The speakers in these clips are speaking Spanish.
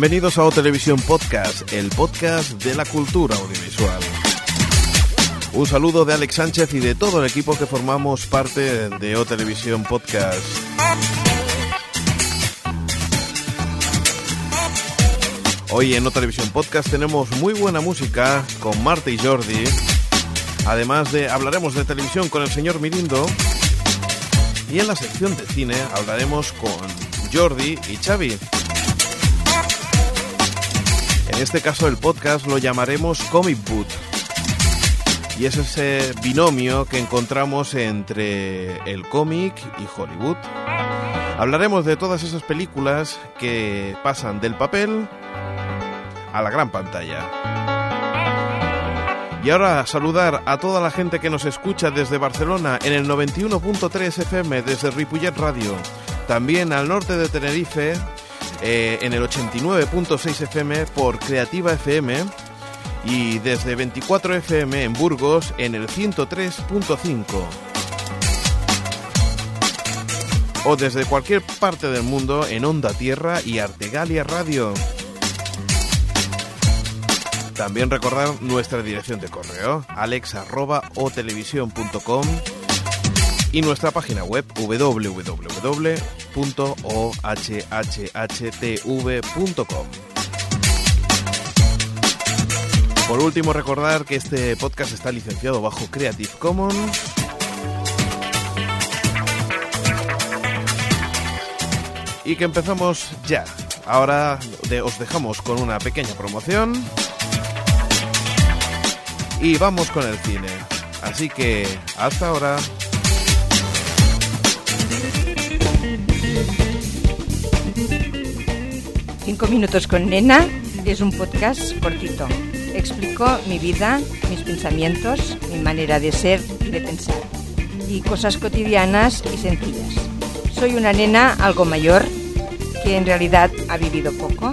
Bienvenidos a O Televisión Podcast, el podcast de la cultura audiovisual. Un saludo de Alex Sánchez y de todo el equipo que formamos parte de O Televisión Podcast. Hoy en O Televisión Podcast tenemos muy buena música con Marta y Jordi. Además de hablaremos de televisión con el señor Mirindo. Y en la sección de cine hablaremos con Jordi y Xavi. En este caso el podcast lo llamaremos Comic Boot. Y es ese binomio que encontramos entre el cómic y Hollywood. Hablaremos de todas esas películas que pasan del papel a la gran pantalla. Y ahora saludar a toda la gente que nos escucha desde Barcelona en el 91.3 FM desde Ripollet Radio, también al norte de Tenerife eh, en el 89.6 FM por Creativa FM y desde 24 FM en Burgos en el 103.5. O desde cualquier parte del mundo en Onda Tierra y Artegalia Radio. También recordar nuestra dirección de correo alex.otelevisión.com y nuestra página web www.ohhhtv.com. Por último, recordar que este podcast está licenciado bajo Creative Commons. Y que empezamos ya. Ahora os dejamos con una pequeña promoción. Y vamos con el cine. Así que, hasta ahora. Cinco minutos con Nena es un podcast cortito. Explico mi vida, mis pensamientos, mi manera de ser y de pensar. Y cosas cotidianas y sencillas. Soy una nena algo mayor que en realidad ha vivido poco,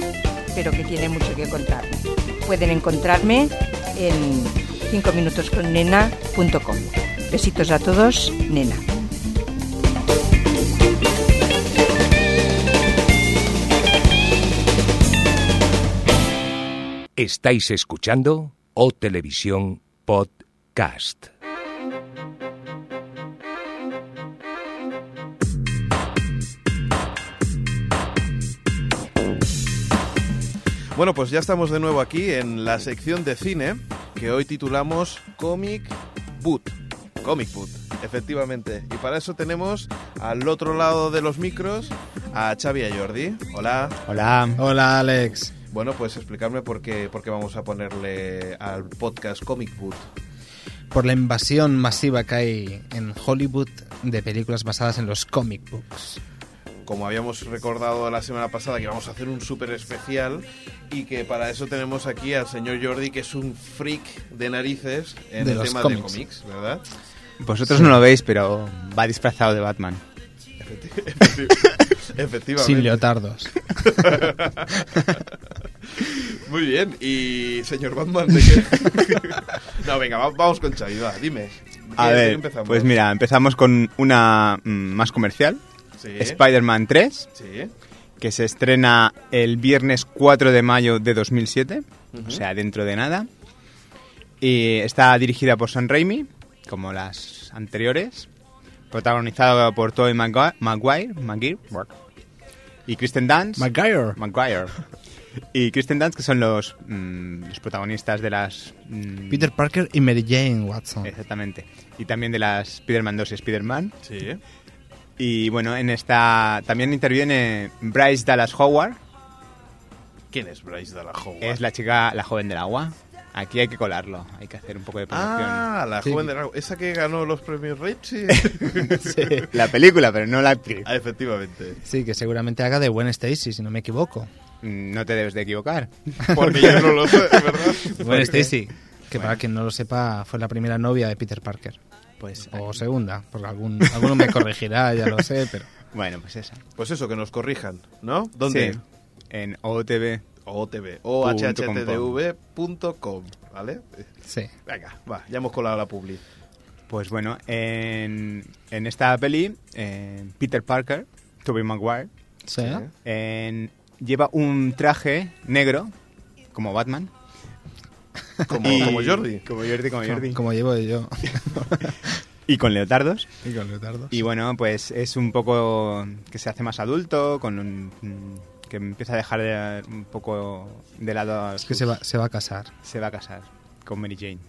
pero que tiene mucho que contarme. Pueden encontrarme en 5minutosconnena.com. Besitos a todos, nena. Estáis escuchando O Televisión Podcast. Bueno, pues ya estamos de nuevo aquí en la sección de cine que hoy titulamos Comic Boot. Comic Boot, efectivamente. Y para eso tenemos al otro lado de los micros a Xavi y a Jordi. Hola. Hola. Hola, Alex. Bueno, pues explicarme por qué, por qué vamos a ponerle al podcast Comic Boot. Por la invasión masiva que hay en Hollywood de películas basadas en los comic books como habíamos recordado la semana pasada, que vamos a hacer un súper especial y que para eso tenemos aquí al señor Jordi, que es un freak de narices en De el los tema cómics. de cómics, ¿verdad? Vosotros no lo veis, pero va disfrazado de Batman. Efectivamente. sin leotardos. Muy bien. Y señor Batman, ¿de qué? no, venga, va- vamos con Xavi, va, dime. A ¿Qué- de qué ver, empezamos? pues mira, empezamos con una mm, más comercial. Sí. Spider-Man 3, Sí. que se estrena el viernes 4 de mayo de 2007, Ujú. o sea, dentro de nada. Y está dirigida por Sam Raimi, como las anteriores. Protagonizada por Tobey Maguire, Maguire, Maguire y Kristen Dunst. Maguire. Maguire. Y Kristen Dunst, que son los, mm, los protagonistas de las... mm, Peter Parker y Mary Jane Watson. Exactamente. Y también de las Spider-Man 2 y Spider-Man. Sí. Y bueno, en esta también interviene Bryce Dallas Howard, ¿Quién es Bryce Dallas Howard? es la chica, la joven del agua. Aquí hay que colarlo, hay que hacer un poco de promoción. Ah, la Sí. joven de la... Esa que ganó los premios Ripsy. La película, pero no la actriz. ah, efectivamente. Sí, que seguramente haga de Gwen Stacy, si no me equivoco. No te debes de equivocar. Porque yo no lo sé, ¿verdad? Gwen Stacy, que para quien no lo sepa, fue la primera novia de Peter Parker. Pues, O segunda, porque algún, alguno me corregirá, ya lo sé, pero... bueno, pues esa. Pues eso, que nos corrijan, ¿no? ¿Dónde? Sí, en OTV. OTV. Punto com. OHHTV.com, ¿vale? Sí. Venga, va, ya hemos colado la publi. Pues bueno, en, en esta peli, eh, Peter Parker, Tobey Maguire. Sí. en lleva un traje negro, como Batman. Como, y- como Jordi. Como Jordi, como Jordi. Como llevo yo. Y con leotardos. y con leotardos. Y bueno, pues es un poco que se hace más adulto, con un, mm, que empieza a dejar de- un poco de lado... a Es que sus- se va, se va a casar. se va a casar con Mary Jane.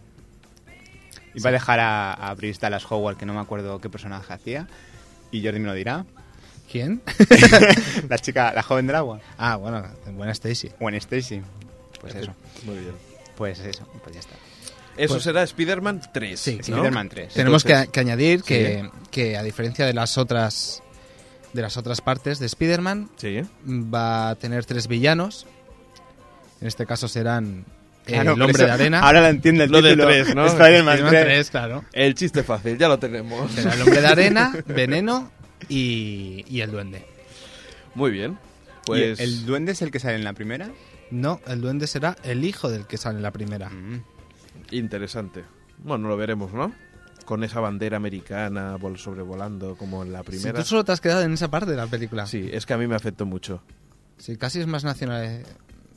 Y va a dejar a, a Bryce Dallas Howard, que no me acuerdo qué personaje hacía. Y Jordi me lo dirá. ¿Quién? la chica, la joven del agua. ah, bueno, buena Stacy. En Stacy. Pues eso. Muy bien. Pues eso. Pues ya está. Eso Pues- será Spider-Man 3. Sí, ¿no? Spider-Man 3. Tenemos que, Entonces- que añadir que, que a diferencia de las otras de las otras partes de Spider-Man Sí. va a tener tres villanos. En este caso serán eh, Claro, el hombre eso- de arena. Ahora lo entiende el Lo de tres, ¿no? Spider-Man Spider-Man 3. 3, claro. El chiste fácil, ya lo tenemos. Será el hombre de arena, veneno y, y el duende. Muy bien. ¿Y Pues ¿El duende es el que sale en la primera? No, el duende será el hijo del que sale en la primera. Mm. interesante. Bueno, lo veremos, ¿no? Con esa bandera americana vol- sobrevolando como en la Si primera. tú solo te has quedado en esa parte de la película. Sí, es que a mí me afectó mucho. Sí, casi es más, nacional,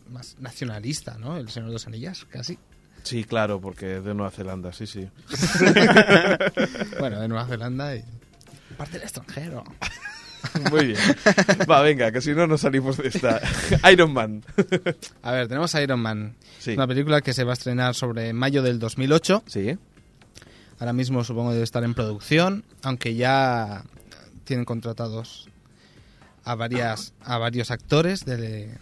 más nacionalista, ¿no? El Señor de los Anillas, casi. Sí, claro, porque es de Nueva Zelanda, sí, sí. Bueno, de Nueva Zelanda y parte del extranjero. Muy bien. Va, venga, que si no, no salimos de esta. Iron Man. A ver, tenemos a Iron Man. Sí. Una película que se va a estrenar sobre mayo del 2008. Sí. Ahora mismo supongo debe estar en producción, aunque ya tienen contratados a varias a varios actores de-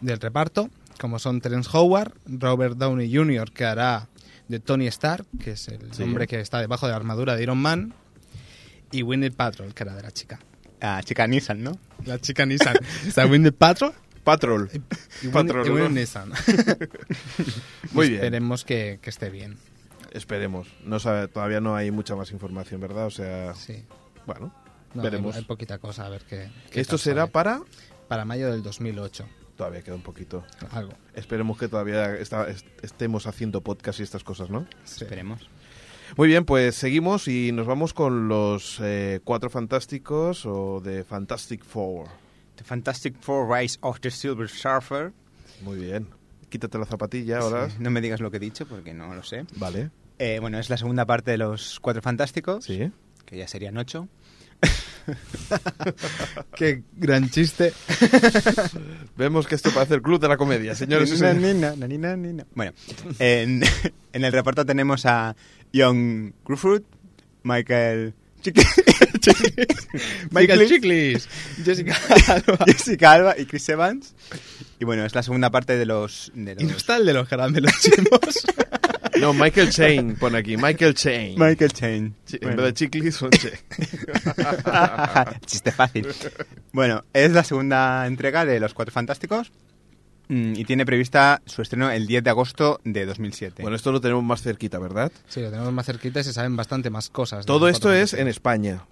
del reparto, como son Terence Howard, Robert Downey Jr., que hará de Tony Stark, que es el Sí. hombre que está debajo de la armadura de Iron Man, y Winnie Patrol, que era de la chica. Ah, chica Nissan, ¿no? La chica Nissan. Está Winnie Patrol Patrol. y Winnie, Patrol, y Winnie ¿no? Nissan. Muy bien. Esperemos que, que esté bien. Esperemos. No sabe, todavía no hay mucha más información, ¿verdad? O sea, Sí. bueno, No, veremos. Hay, hay poquita cosa, a ver qué. qué Esto será para... para mayo del 2008. Todavía queda un poquito. Algo. Esperemos que todavía está- est- estemos haciendo podcast y estas cosas, ¿no? Sí. Esperemos. Muy bien, pues seguimos y nos vamos con los eh, cuatro fantásticos o de Fantastic Four. The Fantastic Four Rise of the Silver Surfer. Muy bien. Quítate la zapatilla ahora. Sí, no me digas lo que he dicho porque no lo sé. Vale. Eh, bueno, es la segunda parte de los Cuatro Fantásticos, Sí. que ya serían ocho. Qué gran chiste. Vemos que esto parece el club de la comedia, señores Nina, nina, nina. Bueno, en, en el reparto tenemos a Young Gruffudd, Michael Michael Chiklis, Chiklis. Jessica Alba. Jessica Alba y Chris Evans. Y bueno, es la segunda parte de los... De Y no los está el de los caramelos chimos. No, Michael Chain, pone aquí. Michael Chain. Michael Chain. En Bueno. vez de chiclis, son che. Chiste fácil. Bueno, es la segunda entrega de Los Cuatro Fantásticos y tiene prevista su estreno el 10 de agosto de 2007. Bueno, esto lo tenemos más cerquita, ¿verdad? Sí, lo tenemos más cerquita y se saben bastante más cosas. Todo esto es en España.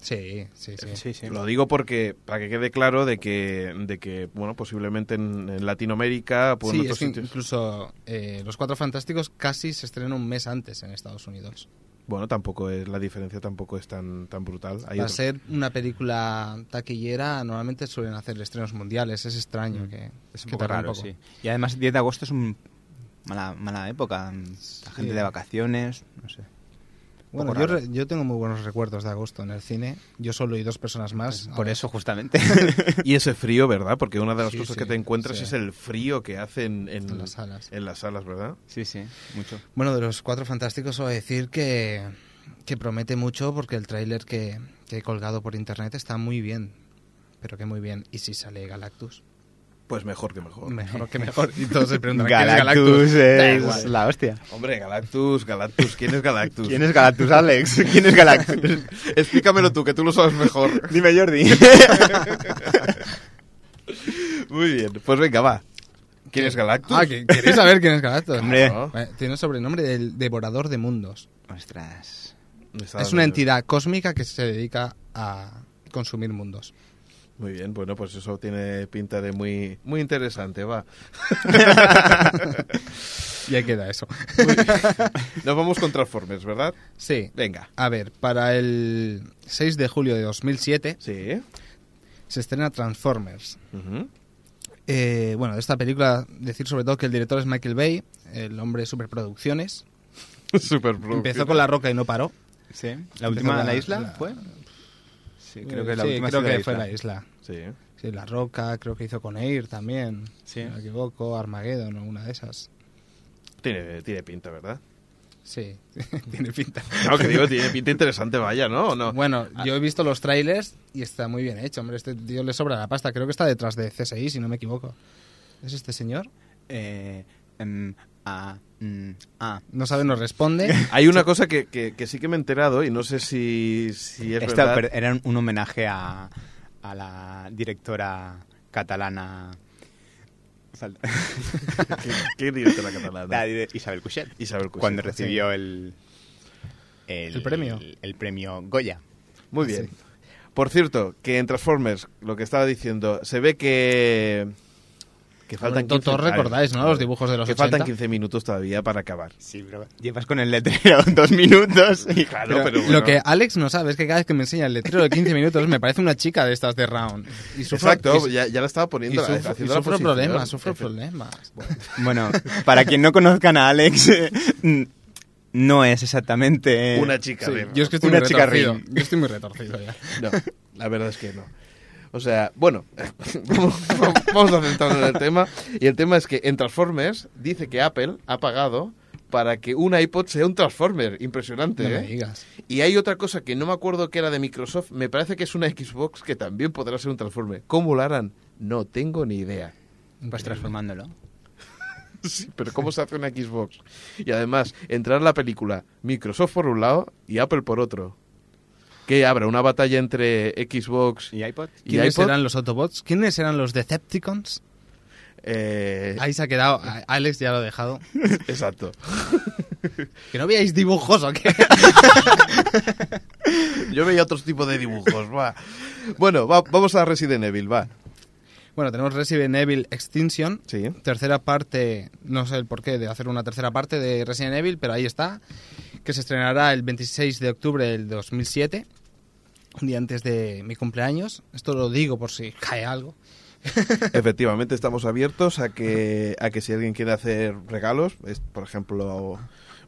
Sí, sí, sí. sí, sí. Lo digo porque para que quede claro de que, de que bueno, posiblemente en, en Latinoamérica, pues en Sí, otros es que sitios. incluso eh, Los Cuatro Fantásticos casi se estrenó un mes antes en Estados Unidos. Bueno, tampoco es la diferencia tampoco es tan tan brutal. Hay Para otro- ser una película taquillera, normalmente suelen hacer estrenos mundiales. Es extraño que, Es un que poco raro, sí. Y además 10 de agosto es un mala, mala época. La gente de vacaciones, no sé. Bueno, yo, re- yo tengo muy buenos recuerdos de agosto en el cine. Yo solo y dos personas más. Por Ahora- eso, justamente. Y ese frío, ¿verdad? Porque una de las Sí, cosas sí, que te encuentras sí. es el frío que hace en, en- En las salas. en las salas, ¿verdad? sí, sí, mucho. Bueno, de los cuatro fantásticos, voy a decir que, que promete mucho porque el tráiler que, que he colgado por internet está muy bien. Pero que muy bien. ¿Y si sale Galactus? Pues mejor que mejor. Mejor que mejor. Y todos se preguntan, ¿quién es Galactus es igual. la hostia. Hombre, Galactus, Galactus, ¿quién es Galactus? ¿Quién es Galactus, Alex? ¿Quién es Galactus? Explícamelo tú, que tú lo sabes mejor. Dime, Jordi. Muy bien, pues venga, va. ¿Quién es Galactus? Ah, ¿que- ¿queréis saber quién es Galactus? Hombre. Claro. Eh, Tiene el sobrenombre del Devorador de Mundos. Ostras. Es una entidad cósmica que se dedica a consumir mundos. Muy bien, bueno, pues eso tiene pinta de muy, muy interesante, va. Y ahí queda eso. Nos vamos con Transformers, ¿verdad? Sí. Venga. A ver, para el 6 de julio de 2007 Sí. se estrena Transformers. Eh, bueno, de esta película, decir sobre todo que el director es Michael Bay, el hombre de superproducciones. Superproducción. Empezó con La Roca y no paró. Sí. ¿La última la- en la isla la- fue? Sí, creo que la Sí, última creo que fue La Isla. Sí. Sí, La Roca, creo que hizo con Air también. Sí. Si no me equivoco, Armageddon o una de esas. Tiene, tiene pinta, ¿verdad? Sí, tiene pinta. No, que digo, tiene pinta interesante, vaya, ¿no? ¿O no? Bueno, yo he visto los trailers y está muy bien hecho, hombre. Este tío le sobra la pasta. Creo que está detrás de CSI, si no me equivoco. ¿Es este señor? Eh, em, ah, mm, ah. No sabe, nos responde. Hay una cosa que, que- que sí que me he enterado y no sé si, si es verdad. per- era un- homenaje a, a la directora catalana ¿Qué, qué directora catalana? la Isabel Cuchet. Isabel Cuixet, Cuando sí. recibió el, ¿El premio? El, el premio Goya. Muy bien. Por cierto, que en Transformers, lo que estaba diciendo, se ve que. Que faltan Todos 15 recordáis, ¿no? Los dibujos de los Que 80. faltan 15 minutos todavía para acabar. Sí, pero llevas con el letrero dos minutos. Y, Claro, pero bueno. Lo que Alex no sabe es que cada vez que me enseña el letrero de 15 minutos me parece una chica de estas de Round. Y sufro- Exacto, y- ya, ya la estaba Y poniendo. sufro, haciendo y la sufro posición. problemas, sufro problemas. Bueno, para quien no conozcan a Alex, no es exactamente Una chica Sí, yo es que estoy Una muy chica retorcido. Yo estoy muy retorcido ya. No, la verdad es que no. O sea, bueno, vamos, vamos a centrarnos en el tema. Y el tema es que en Transformers dice que Apple ha pagado para que un iPod sea un Transformer. Impresionante, No me ¿eh? digas. Y hay otra cosa que no me acuerdo que era de Microsoft. Me parece que es una Xbox que también podrá ser un Transformer. ¿Cómo lo harán? No tengo ni idea. Pues transformándolo. Sí, pero ¿cómo se hace una Xbox? Y además, entrar en la película Microsoft por un lado y Apple por otro. ¿Qué habrá? ¿Una batalla entre Xbox ¿Y iPod? y ¿Quiénes iPod? eran los Autobots? ¿Quiénes eran los Decepticons? Eh, Ahí se ha quedado. Alex ya lo ha dejado. Exacto. ¿Que no veáis dibujos o qué? Yo veía otros tipos de dibujos, va. Bueno, va- vamos a Resident Evil, va. bueno, tenemos Resident Evil Extinction. Sí. Tercera parte, no sé el porqué de hacer una tercera parte de Resident Evil, pero ahí está. Que se estrenará el 26 de octubre del 2007. Un día antes de mi cumpleaños. Esto lo digo por si cae algo. Efectivamente, estamos abiertos a que, a que si alguien quiere hacer regalos, es, por ejemplo,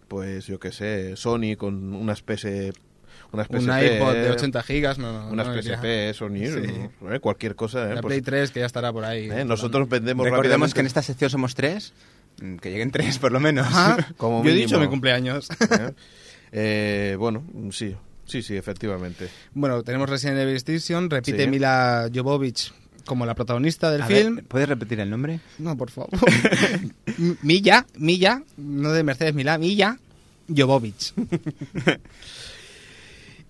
pues yo qué sé, Sony con unas PS... Unas Un PSP, iPod de 80 gigas. No, Unas no. PSP, Sony, Sí. eh, cualquier cosa. eh, La pues, Play 3 que ya estará por ahí. eh, nosotros vendemos Recordemos rápidamente- que en esta sección somos tres. Mm, Que lleguen tres, por lo menos. Ajá. Como Yo he dicho mi cumpleaños. ¿eh? Eh, bueno, sí, sí, sí, efectivamente. bueno, tenemos Resident Evil Extinction. Repite Sí. Mila Jovovich como la protagonista del A ver, film. ¿Puedes repetir el nombre? No, por favor. Milla, Milla, no de Mercedes Milá, Milla Jovovich.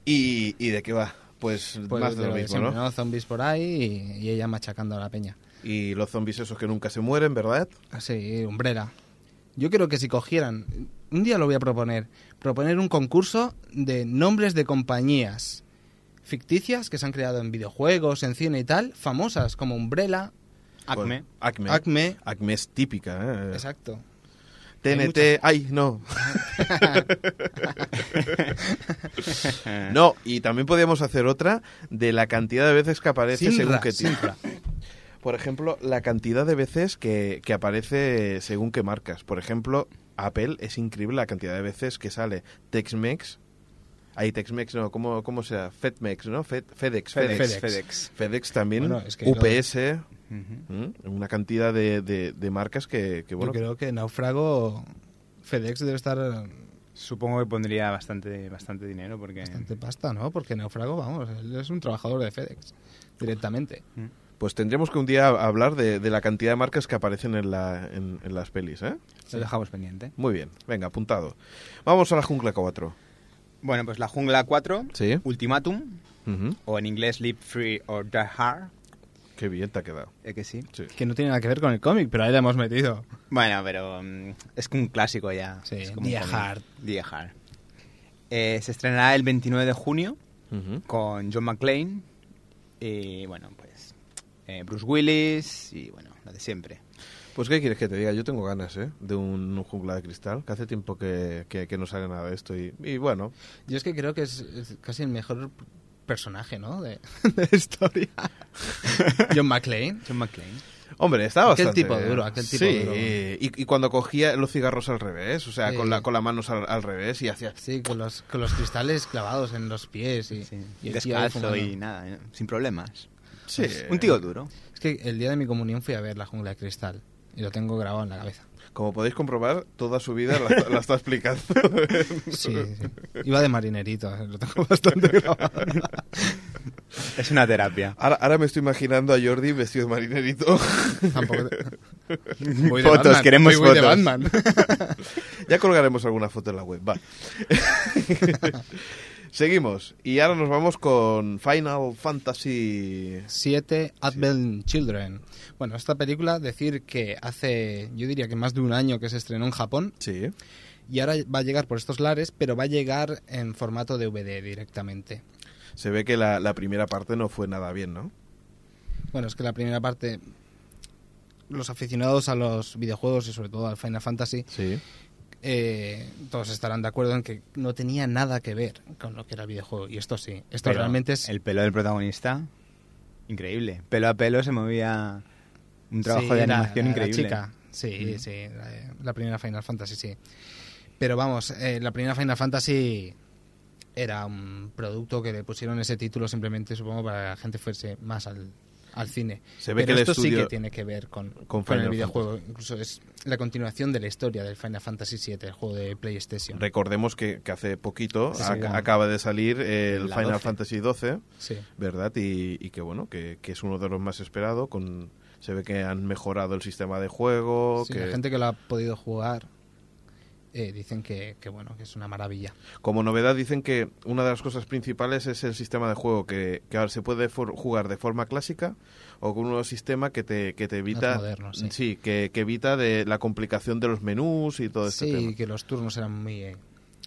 ¿Y, y de qué va? Pues, Pues más de lo mismo, siempre, ¿no? Zombies por ahí y, y ella machacando a la peña. Y los zombies esos que nunca se mueren, ¿verdad? Así, Umbrella. Yo creo que si cogieran, un día lo voy a proponer, proponer un concurso de nombres de compañías ficticias que se han creado en videojuegos, en cine y tal, famosas como Umbrella, Acme. Pues, Acme. Acme. Acme es típica, ¿eh? Exacto. TNT, muchas. ay, no. no, y también podríamos hacer otra de la cantidad de veces que aparece Sinra, según qué. Sinra. Por ejemplo, la cantidad de veces que, que aparece según qué marcas. Por ejemplo, Apple es increíble la cantidad de veces que sale Tex-Mex. Ahí Tex-Mex, no, ¿cómo, cómo sea? FedMex, ¿no? Fed- FedEx, FedEx. FedEx. FedEx. FedEx también, Bueno, es que UPS, Ujú. ¿m? una cantidad de, de- de marcas que, que, bueno, Yo creo que Náufrago, FedEx debe estar Supongo que pondría bastante, bastante dinero porque... bastante pasta, ¿no? Porque Náufrago, vamos, él es un trabajador de FedEx directamente. Pues tendremos que un día hablar de, de la cantidad de marcas que aparecen en, la, en, en las pelis, ¿eh? Lo dejamos pendiente. Muy bien, venga, apuntado. Vamos a la jungla 4. Bueno, pues la Jungla 4, Sí. Ultimatum, o en inglés Live Free or Die Hard, Qué bien te ha quedado. ¿eh que sí? Sí. Que no tiene nada que ver con el cómic, pero ahí le hemos metido. Bueno, pero mm, es un clásico ya. Sí, es como Die. Hard. Die Hard. Eh, se estrenará el 29 de junio con John McClane y, bueno, pues eh, Bruce Willis y, bueno, lo de siempre. Pues, ¿qué quieres que te diga? Yo tengo ganas, ¿eh? De un, jungla de cristal, que hace tiempo que, que, que no sale nada de esto. Y, y bueno, Yo es que creo que es, es casi el mejor personaje, ¿no? De, de la historia. John McClane. John McClane. Hombre, estaba Aquel bastante... tipo duro, aquel tipo sí, duro. Y, y cuando cogía los cigarros al revés, o sea, Sí. con, la, con las manos al, al revés y hacía... Sí, con los, con los cristales clavados en los pies y, Sí, y descalzo y nada, eh, sin problemas. Sí. Un tío duro. Es que el día de mi comunión fui a ver la jungla de cristal y lo tengo grabado en la cabeza. Como podéis comprobar, toda su vida la, está- la está explicando. Sí, sí. Iba de marinerito, lo tengo bastante grabado. Es una terapia. Ahora, ahora me estoy imaginando a Jordi vestido de marinerito. Tampoco Voy de Fotos, Batman, queremos voy- voy de fotos. Batman. ya colgaremos alguna foto en la web, va. Seguimos. Y ahora nos vamos con Final Fantasy... 7 Advent Children. Bueno, esta película, decir que hace, yo diría que más de un año que se estrenó en Japón Sí. y ahora va a llegar por estos lares, pero va a llegar en formato DVD directamente. Se ve que la, la primera parte no fue nada bien, ¿no? Bueno, es que la primera parte, los aficionados a los videojuegos y sobre todo al Final Fantasy, Sí. Eh, todos estarán de acuerdo en que no tenía nada que ver con lo que era el videojuego. Y esto sí, esto Pero realmente es... El pelo del protagonista, increíble. Pelo a pelo se movía un trabajo Sí, de animación era la increíble. chica. Sí, Mm. sí, la, la primera Final Fantasy, sí. Pero vamos, eh, la primera Final Fantasy era un producto que le pusieron ese título simplemente, supongo, para que la gente fuese más al, al cine. Se ve Pero que el esto sí que tiene que ver con, con el videojuego. Incluso es la continuación de la historia del Final Fantasy VII, el juego de PlayStation. Recordemos que, que hace poquito Sí, ac- sí. acaba de salir el La Final 12. Fantasy XII, Sí. ¿verdad? Y, y que bueno, que, que es uno de los más esperados. Con, se ve que han mejorado el sistema de juego. Sí, que, La gente que lo ha podido jugar eh, dicen que, que, bueno, que es una maravilla. Como novedad dicen que una de las cosas principales es el sistema de juego, que, que ahora se puede for- jugar de forma clásica o con un nuevo sistema que te, que te evita... Moderno, sí. que, que evita de la complicación de los menús y todo este Sí, tema. que los turnos eran muy,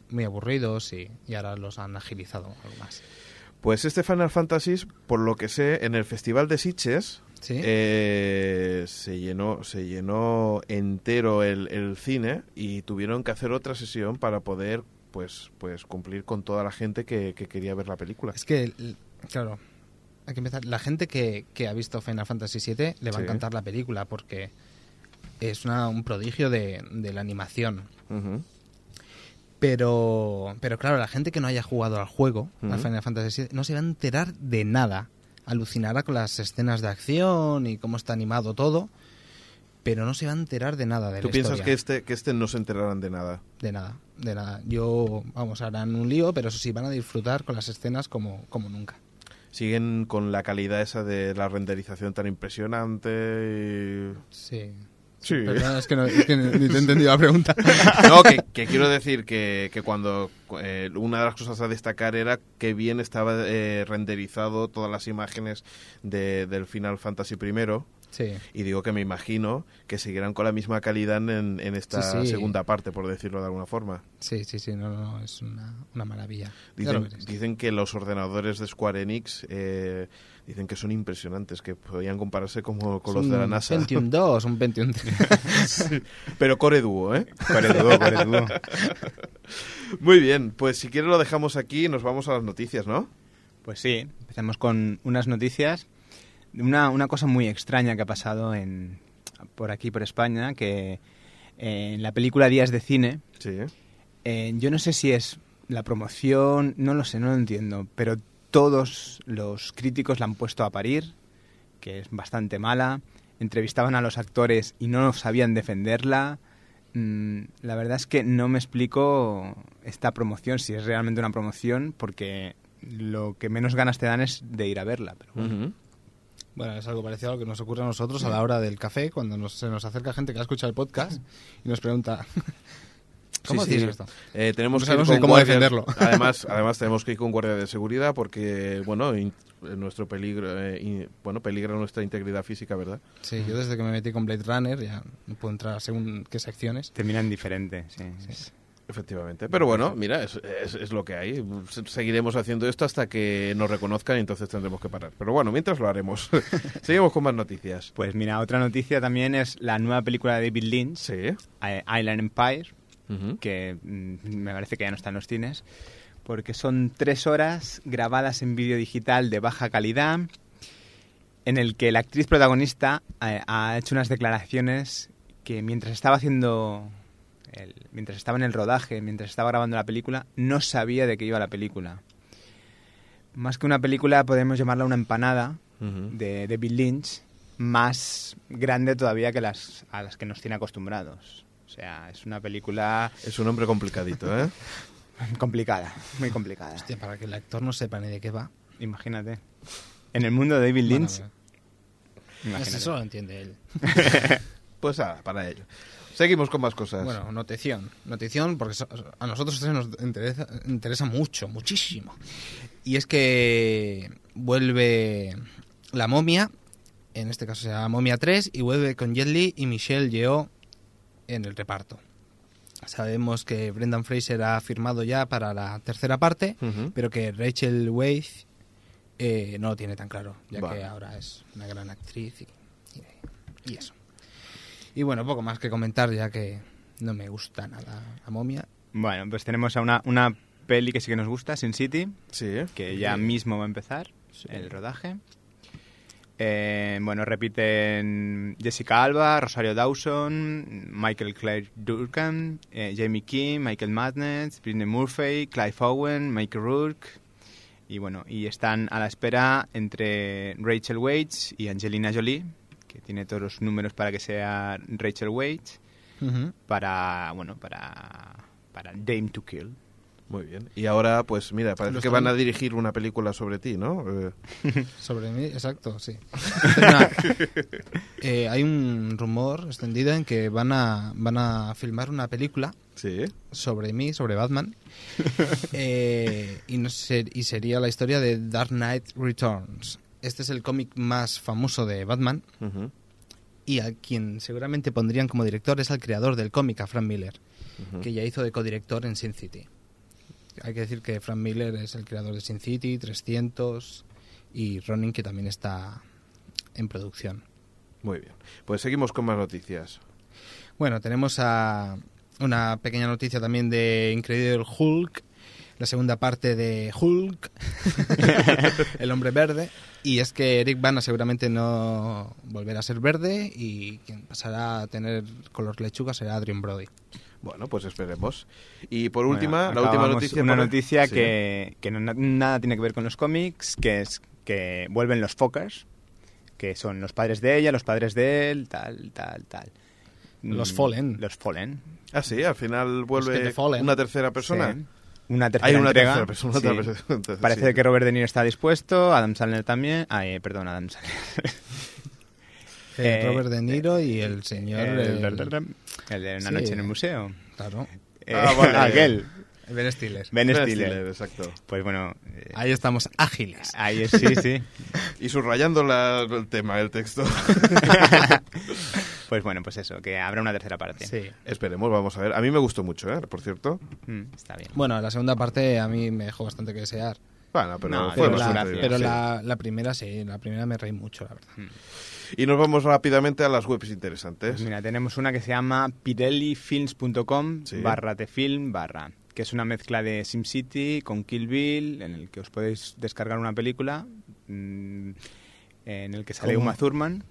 muy aburridos y, y ahora los han agilizado algo más. Pues este Final Fantasy, por lo que sé, en el Festival de Sitges ¿Sí? eh, se llenó se llenó entero el, el cine y tuvieron que hacer otra sesión para poder pues pues cumplir con toda la gente que, que quería ver la película. Es que, claro, hay que empezar. La gente que, que ha visto Final Fantasy VII le va Sí. a encantar la película porque es una- un prodigio de, de la animación. Pero, pero claro, la gente que no haya jugado al juego, al. Final Fantasy VII, no se va a enterar de nada. Alucinará con las escenas de acción y cómo está animado todo, pero no se va a enterar de nada de ¿Tú la piensas historia. que este que este no se enterarán de nada? De nada, de nada. Yo, vamos, harán un lío, pero eso sí, van a disfrutar con las escenas como, como nunca. Siguen con la calidad esa de la renderización tan impresionante. y- Sí. Sí. Perdona, es que, no, es que ni te he entendido la pregunta. No, que, que quiero decir que, que cuando eh, una de las cosas a destacar era que bien estaba eh, renderizado todas las imágenes de, del Final Fantasy I. Sí. Y digo que me imagino que seguirán con la misma calidad en, en esta Sí, sí. segunda parte, por decirlo de alguna forma. Sí, sí, sí, no, no, no, es una, una maravilla. Dicen, dicen que los ordenadores de Square Enix eh, dicen que son impresionantes, que podían compararse como con Es los de la un NASA. Pentium 2, un Pentium 3. Pero Core Duo, ¿eh? Core Duo, Core Duo. Muy bien, pues si quieres lo dejamos aquí y nos vamos a las noticias, ¿no? Pues sí, empezamos con unas noticias. Una, una cosa muy extraña que ha pasado en, por aquí, por España, que eh, en la película Días de Cine, Sí. eh, yo no sé si es la promoción, no lo sé, no lo entiendo, pero todos los críticos la han puesto a parir, que es bastante mala. Entrevistaban a los actores y no sabían defenderla. Mm, la verdad es que no me explico esta promoción, si es realmente una promoción, porque lo que menos ganas te dan es de ir a verla. Pero bueno. Ujú. Bueno, es algo parecido a lo que nos ocurre a nosotros a la hora del café, cuando nos- se nos acerca gente que ha escuchado el podcast y nos pregunta, ¿cómo Sí, sí. esto? Eh, tenemos No que con cómo defenderlo. Además, además tenemos que ir con guardia de seguridad porque, bueno, in- nuestro peligro, eh, in- bueno, peligra nuestra integridad física, ¿verdad? Sí, yo desde que me metí con Blade Runner ya no puedo entrar según qué secciones. Terminan diferente, sí. Efectivamente. Pero bueno, mira, es, es- es lo que hay. Se- Seguiremos haciendo esto hasta que nos reconozcan y entonces tendremos que parar. Pero bueno, mientras lo haremos. Seguimos con más noticias. Pues mira, otra noticia también es la nueva película de David Lynch, Sí. eh, Island Empire, Ujú. que mm, me parece que ya no está en los cines, porque son tres horas grabadas en vídeo digital de baja calidad en el que la actriz protagonista eh, ha hecho unas declaraciones que mientras estaba haciendo, el- mientras estaba en el rodaje, mientras estaba grabando la película, no sabía de qué iba la película. Más que una película, podemos llamarla una empanada Ujú. de David Lynch, más grande todavía que las a las que nos tiene acostumbrados. O sea, es una película Es un hombre complicadito, ¿eh? complicada, muy complicada. Hostia, para que el actor no sepa ni de qué va. Imagínate. En el mundo de David Lynch, Bueno, imagínate. eso lo entiende él. Pues nada, para ello. Seguimos con más cosas. Bueno, notición. Notición porque a nosotros nos interesa, interesa mucho, muchísimo. Y es que vuelve la momia, en este caso se llama Momia 3, y vuelve con Jet Li y Michelle Yeoh en el reparto. Sabemos que Brendan Fraser ha firmado ya para la tercera parte, pero que Rachel Weisz eh, no lo tiene tan claro, ya Vale. que ahora es una gran actriz y eso. Y bueno, poco más que comentar, ya que no me gusta nada la momia. Bueno, pues tenemos a una, una peli que sí que nos gusta, Sin City, Sí, ¿eh? que ya mismo va a empezar el rodaje. Eh, bueno, repiten Jessica Alba, Rosario Dawson, Michael Clare Durkan, eh, Jamie King, Michael Madness, Britney Murphy, Clive Owen, Michael Rourke. Y bueno, y están a la espera entre Rachel Weisz y Angelina Jolie, que tiene todos los números para que sea Rachel Weisz, para, bueno, para, para Dame to Kill. Muy bien. Y ahora, pues mira, parece Los que van a dirigir una película sobre ti, ¿no? Eh, Sobre mí, exacto, sí. Eh, hay un rumor extendido en que van a, van a filmar una película sí. sobre mí, sobre Batman, eh, y, no sé, y sería la historia de Dark Knight Returns. Este es el cómic más famoso de Batman y a quien seguramente pondrían como director es al creador del cómic, a Frank Miller, que ya hizo de codirector en Sin City. Hay que decir que Frank Miller es el creador de Sin City, 300 y Ronin, que también está en producción. Muy bien. Pues seguimos con más noticias. Bueno, tenemos a una pequeña noticia también de Incredible Hulk, la segunda parte de Hulk, el hombre verde, y es que Eric Bana seguramente no volverá a ser verde y quien pasará a tener color lechuga será Adrian Brody. Bueno, pues esperemos. Y por Bueno, última, la última noticia. Una por- noticia Sí. que, que no- nada tiene que ver con los cómics, que es que vuelven los Fokers, que son los padres de ella, los padres de él, tal, tal, tal. Los Fallen. Los Fallen. Ah, sí, al final vuelve una tercera persona. Sí. Una tercera Hay una entrega. tercera persona. sí. otra persona, entonces, Parece sí. que Robert De Niro está dispuesto, Adam Sandler también. Ah, eh, perdón, Adam Sandler. Eh, Eh, Robert De Niro y el señor... el, el- el de Una sí. noche en el museo. claro, Eh, Ah, vale. aquel. Ben Stiller. Ben Ben Stiller. Stiller, exacto. Pues bueno, eh, Ahí estamos ágiles. ahí es, sí, sí. Y subrayando la- el tema, el texto. Pues bueno, pues eso, que habrá una tercera parte. Sí. Esperemos, vamos a ver. A mí me gustó mucho, ¿eh? Por cierto. Mm, está bien. Bueno, la segunda parte a mí me dejó bastante que desear. Bueno, pero No, fue Pero, la, pero sí. la, la primera sí, la primera me reí mucho, la verdad. Y nos vamos rápidamente a las webs interesantes. Pues mira, tenemos una que se llama pirellifilms.com Sí. barra tefilm barra, que es una mezcla de SimCity con Kill Bill, en el que os podéis descargar una película mm, en el que sale ¿Cómo? Uma Thurman.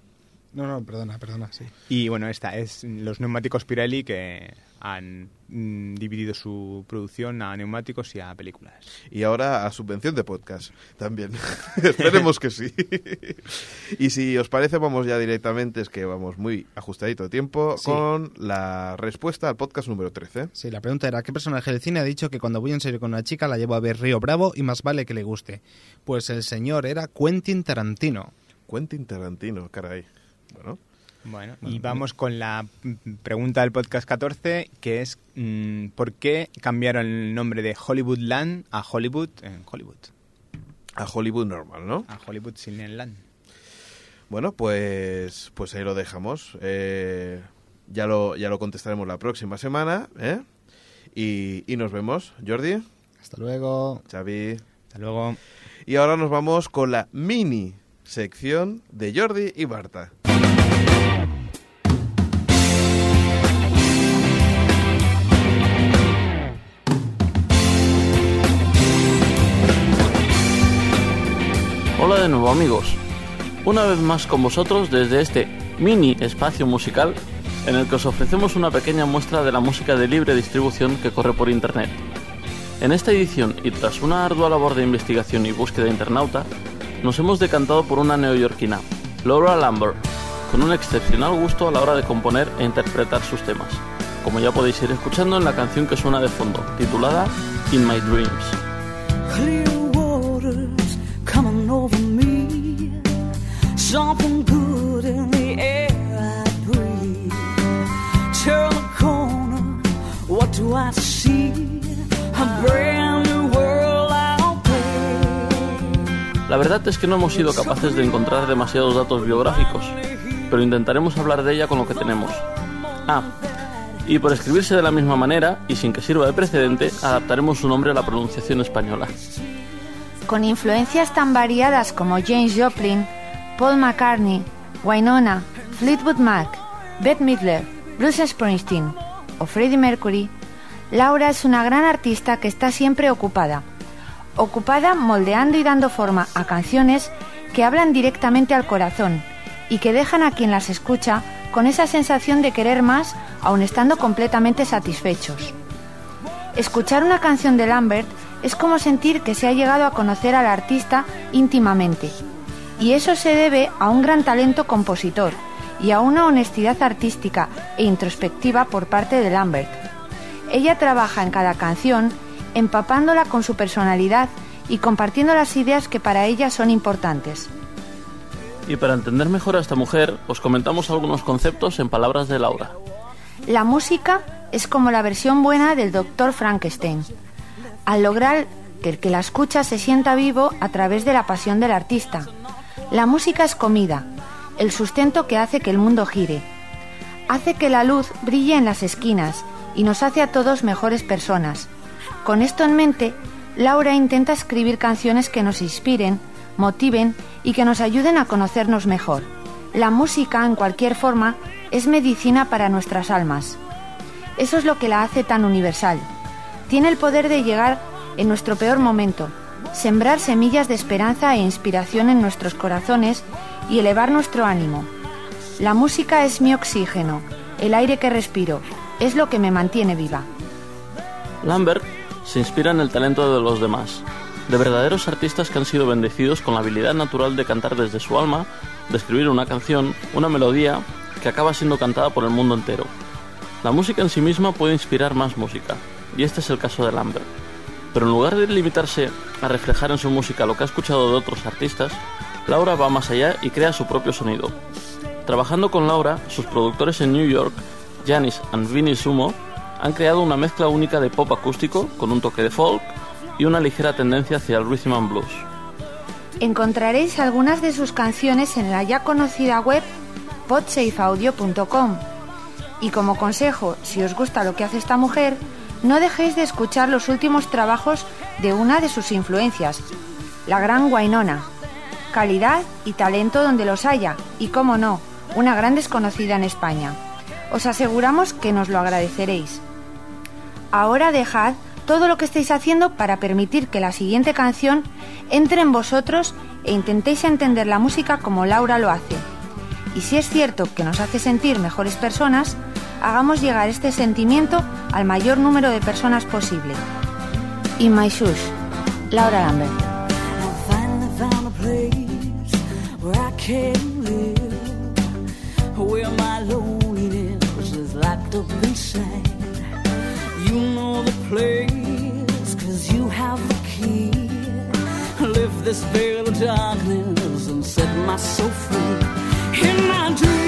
No, no, perdona, perdona, sí. Y bueno, esta es los neumáticos Pirelli que han mm, dividido su producción a neumáticos y a películas. Y ahora a subvención de podcast también. Esperemos que sí. y si os parece, vamos ya directamente, es que vamos muy ajustadito de tiempo, Sí. con la respuesta al podcast número 13. Sí, la pregunta era, ¿qué personaje del cine ha dicho que cuando voy en serio con una chica la llevo a ver Río Bravo y más vale que le guste? Pues el señor era Quentin Tarantino. Quentin Tarantino, caray. Bueno, Bueno, y vamos con la pregunta del podcast 14, que es mm, ¿por qué cambiaron el nombre de Hollywoodland a Hollywood en Hollywood? a Hollywood normal, ¿no? A Hollywood sin el land. Bueno, pues, pues ahí lo dejamos. Eh, ya, lo, ya lo contestaremos la próxima semana, ¿eh? Y, y nos vemos, Jordi, Hasta luego. Xavi. Hasta luego. Y ahora nos vamos con la mini sección de Jordi y Barta. Nuevo amigos. una vez más con vosotros desde este mini espacio musical en el que os ofrecemos una pequeña muestra de la música de libre distribución que corre por Internet. En esta edición y tras una ardua labor de investigación y búsqueda internauta, nos hemos decantado por una neoyorquina, Laura Lambert, con un excepcional gusto a la hora de componer e interpretar sus temas, como ya podéis ir escuchando en la canción que suena de fondo, titulada In My Dreams. Something good in the air I breathe. Turn the corner, what do I see? A brand new world out there. La verdad es que no hemos sido capaces de encontrar demasiados datos biográficos, pero intentaremos hablar de ella con lo que tenemos. Ah, y por escribirse de la misma manera, y sin que sirva de precedente, adaptaremos su nombre a la pronunciación española. Con influencias tan variadas como James Joplin, Paul McCartney, Wynonna, Fleetwood Mac, Bette Midler, Bruce Springsteen o Freddie Mercury, Laura es una gran artista que está siempre ocupada. Ocupada moldeando y dando forma a canciones que hablan directamente al corazón y que dejan a quien las escucha con esa sensación de querer más aun estando completamente satisfechos. Escuchar una canción de Lambert es como sentir que se ha llegado a conocer al artista íntimamente. Y eso se debe a un gran talento compositor y a una honestidad artística e introspectiva por parte de Lambert. Ella trabaja en cada canción empapándola con su personalidad y compartiendo las ideas que para ella son importantes. Y para entender mejor a esta mujer, os comentamos algunos conceptos en palabras de Laura. La música es como la versión buena del Dr. Frankenstein, al lograr que el que la escucha se sienta vivo a través de la pasión del artista. La música es comida, el sustento que hace que el mundo gire. Hace que la luz brille en las esquinas y nos hace a todos mejores personas. Con esto en mente, Laura intenta escribir canciones que nos inspiren, motiven y que nos ayuden a conocernos mejor. La música, en cualquier forma, es medicina para nuestras almas. Eso es lo que la hace tan universal. Tiene el poder de llegar en nuestro peor momento, sembrar semillas de esperanza e inspiración en nuestros corazones y elevar nuestro ánimo. La música es mi oxígeno, el aire que respiro, es lo que me mantiene viva. Lambert se inspira en el talento de los demás, de verdaderos artistas que han sido bendecidos con la habilidad natural de cantar desde su alma, de escribir una canción, una melodía que acaba siendo cantada por el mundo entero. La música en sí misma puede inspirar más música, y este es el caso de Lambert. Pero en lugar de limitarse a reflejar en su música lo que ha escuchado de otros artistas, Laura va más allá y crea su propio sonido. Trabajando con Laura, sus productores en New York, Janis and Vinnie Sumo, han creado una mezcla única de pop acústico con un toque de folk y una ligera tendencia hacia el rhythm and blues. Encontraréis algunas de sus canciones en la ya conocida web podsafeaudio.com. Y como consejo, si os gusta lo que hace esta mujer, no dejéis de escuchar los últimos trabajos de una de sus influencias, la gran Guainona. Calidad y talento donde los haya, y cómo no, una gran desconocida en España. Os aseguramos que nos lo agradeceréis. Ahora dejad todo lo que estáis haciendo para permitir que la siguiente canción entre en vosotros e intentéis entender la música como Laura lo hace. Y si es cierto que nos hace sentir mejores personas, hagamos llegar este sentimiento al mayor número de personas posible. In My Shoes, Laura Lambert. This veil of darkness and set my free. In my dreams.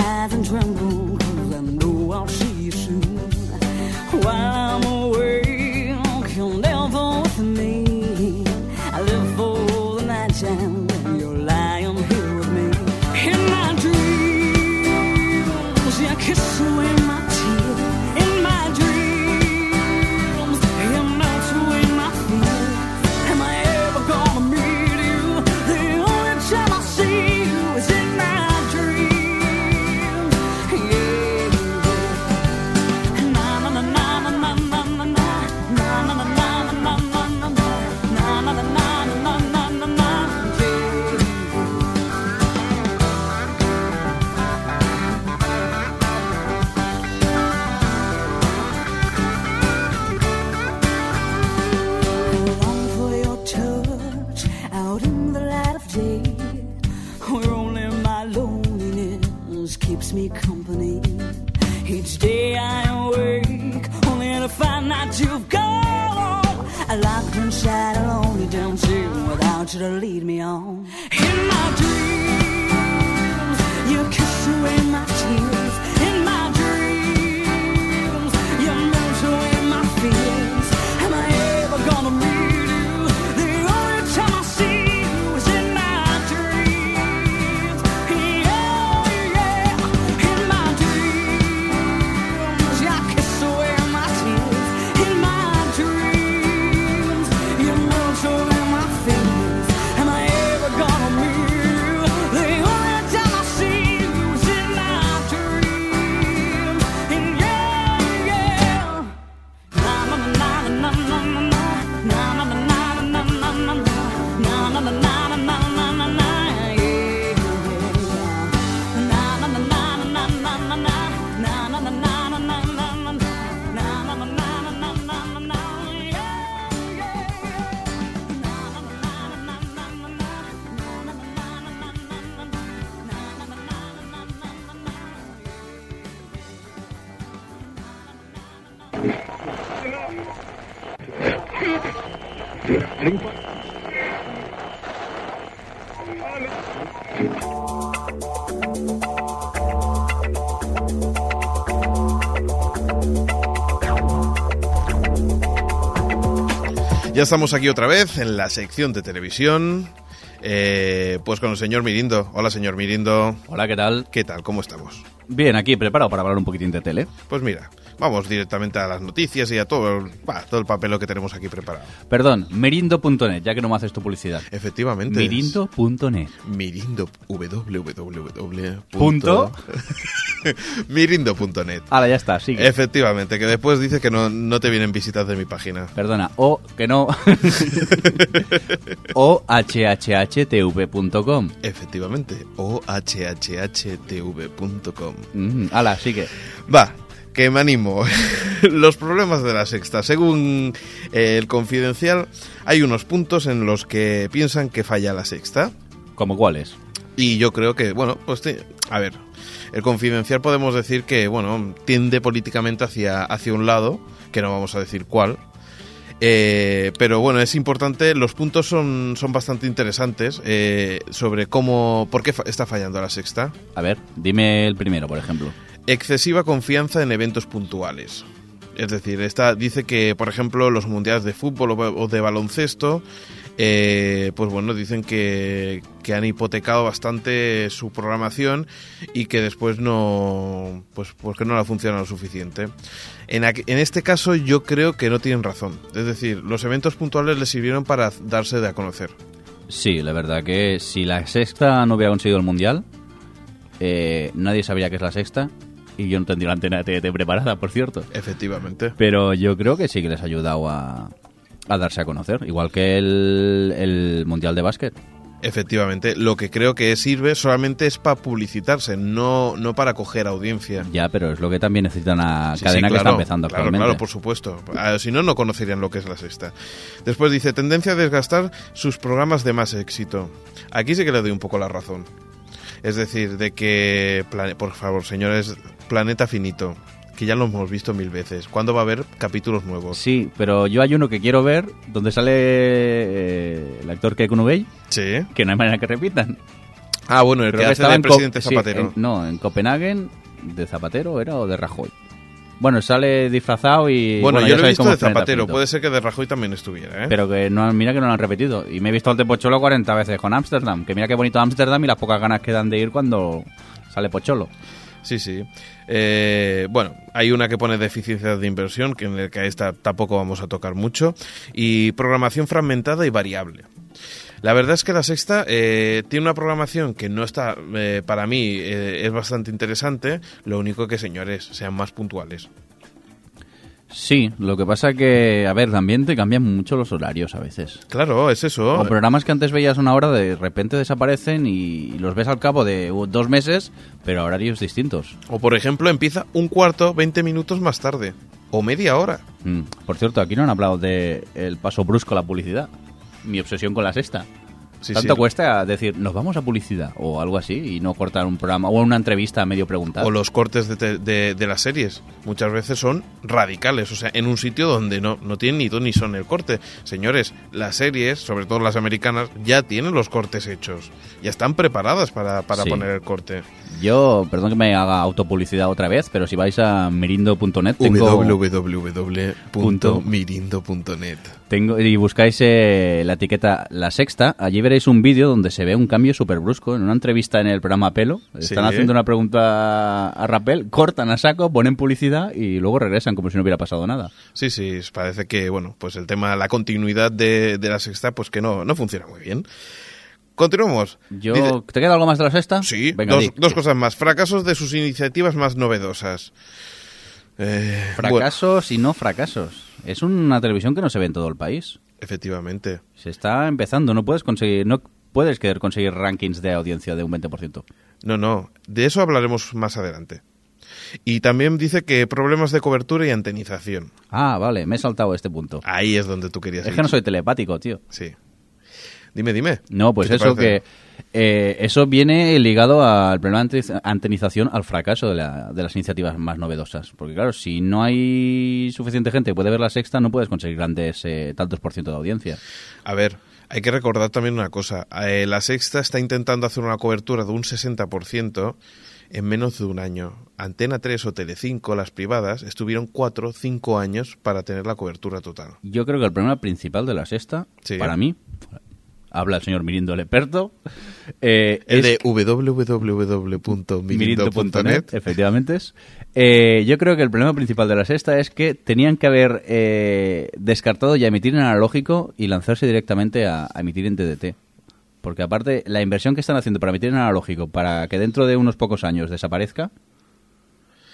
Ya estamos aquí otra vez en la sección de televisión. eh, pues con el señor Mirindo. Hola, señor Mirindo. Hola, ¿qué tal? ¿Qué tal? ¿Cómo estamos? Bien, aquí preparado para hablar un poquitín de tele. Pues mira, vamos directamente a las noticias y a todo, bah, todo el papel que tenemos aquí preparado. Perdón, merindo.net, ya que no me haces tu publicidad. Efectivamente. Mirindo.net. Mirindo. www. Punto. Mirindo.net. Ahora ya está, sigue. Efectivamente, que después dice que no, no te vienen visitas de mi página. Perdona, o que no. o hhhtv.com. Efectivamente, o hhhtv.com. Mm, Ala, sigue. Va, que me animo. los problemas de la sexta. Según eh, el confidencial, hay unos puntos en los que piensan que falla la sexta. ¿Cómo cuáles? Y yo creo que, bueno, pues te- a ver, el confidencial podemos decir que, bueno, tiende políticamente hacia, hacia un lado, que no vamos a decir cuál. Eh, pero bueno, es importante, los puntos son, son bastante interesantes eh, sobre cómo, por qué fa- está fallando la sexta. A ver, dime el primero, por ejemplo. Excesiva confianza en eventos puntuales. Es decir, esta dice que, por ejemplo, los mundiales de fútbol o, de baloncesto, eh, pues bueno, dicen que, que han hipotecado bastante su programación y que después no, pues, pues que no la funciona lo suficiente. En este caso yo creo que no tienen razón. Es decir, los eventos puntuales les sirvieron para darse de a conocer. Sí, la verdad que si la sexta no hubiera conseguido el mundial, eh, nadie sabría que es la sexta. Y yo no tendría la antena de TDT preparada, por cierto. Efectivamente. Pero yo creo que sí que les ha ayudado a, a darse a conocer. Igual que el, el mundial de básquet. Efectivamente, lo que creo que sirve solamente es para publicitarse, no, no para coger audiencia. Ya, pero es lo que también necesita una Sí, cadena sí, que está empezando claro, actualmente. Claro, por supuesto. Ah, Si no, no conocerían lo que es la sexta. Después dice, tendencia a desgastar sus programas de más éxito. Aquí sí que le doy un poco la razón. Es decir, de que, por favor, señores, Planeta Finito, que ya lo hemos visto mil veces. ¿Cuándo va a haber capítulos nuevos? Sí, pero yo hay uno que quiero ver donde sale eh, el actor que Kunubey, Sí. que no hay manera que repitan. Ah, bueno, el Creo que que hace estaba de en presidente sí, Zapatero. en- no, en Copenhague, de Zapatero era o de Rajoy. Bueno, sale disfrazado y. bueno, yo lo he visto de Zapatero. Puede ser que de Rajoy también estuviera, ¿eh? Pero que no, mira que no lo han repetido. Y me he visto el de Pocholo 40 veces con Ámsterdam. Que mira qué bonito Ámsterdam y las pocas ganas que dan de ir cuando sale Pocholo. Sí, sí. Eh, bueno, hay una que pone deficiencias de inversión, que en el que a esta tampoco vamos a tocar mucho, y programación fragmentada y variable. La verdad es que la sexta eh, tiene una programación que no está, eh, para mí, eh, es bastante interesante. Lo único que, señores, sean más puntuales. Sí, lo que pasa que, a ver, también te cambian mucho los horarios a veces. Claro, es eso. O programas que antes veías una hora, de repente desaparecen y los ves al cabo de dos meses, pero a horarios distintos. O, por ejemplo, empieza un cuarto, 20 minutos más tarde. O media hora. Mm, Por cierto, aquí no han hablado de el paso brusco a la publicidad. Mi obsesión con la sexta. Sí, Tanto sí. cuesta decir, nos vamos a publicidad o algo así y no cortar un programa o una entrevista a medio preguntar. O los cortes de, te- de- de las series. Muchas veces son radicales, o sea, en un sitio donde no, no tienen ni ton ni son el corte. Señores, las series, sobre todo las americanas, ya tienen los cortes hechos. Ya están preparadas para, para Sí. poner el corte. Yo, perdón que me haga autopublicidad otra vez, pero si vais a mirindo.net tengo, www.mirindo.net tengo y buscáis eh, la etiqueta La Sexta, allí veréis un vídeo donde se ve un cambio súper brusco. En una entrevista en el programa Pelo, están Sí. haciendo una pregunta a Rapel, cortan a saco, ponen publicidad y luego regresan como si no hubiera pasado nada. Sí, sí, parece que, bueno, pues el tema, la continuidad de, de la sexta, pues que no, no funciona muy bien. Continuamos. Yo, Dice- ¿Te queda algo más de La Sexta? Sí, Venga, dos, dos cosas más. Fracasos de sus iniciativas más novedosas. Eh, bueno, Fracasos y no fracasos. Es una televisión que no se ve en todo el país. efectivamente. Se está empezando, no puedes conseguir, no puedes querer conseguir rankings de audiencia de un 20%. No, no, de eso hablaremos más adelante. Y también dice que problemas de cobertura y antenización. Ah, vale, me he saltado este punto. Ahí es donde tú querías Es ir. que no soy telepático, tío. Sí. Dime, dime. No, pues ¿Qué te eso que eh, eso viene ligado al problema de ante- antenización, al fracaso de, la- de las iniciativas más novedosas. Porque claro, si no hay suficiente gente que puede ver la sexta, no puedes conseguir grandes eh, tantos por ciento de audiencia. A ver, hay que recordar también una cosa. Eh, la Sexta está intentando hacer una cobertura de un 60% en menos de un año. Antena 3 o Telecinco, las privadas, estuvieron 4 o 5 años para tener la cobertura total. Yo creo que el problema principal de la sexta, Sí. para mí, habla el señor Mirindo Leperto, eh, El de www.mirindo.net. efectivamente es. Eh, yo creo que el problema principal de la sexta es que tenían que haber eh, descartado ya emitir en analógico y lanzarse directamente a, a emitir en TDT. Porque aparte, la inversión que están haciendo para emitir en analógico, para que dentro de unos pocos años desaparezca,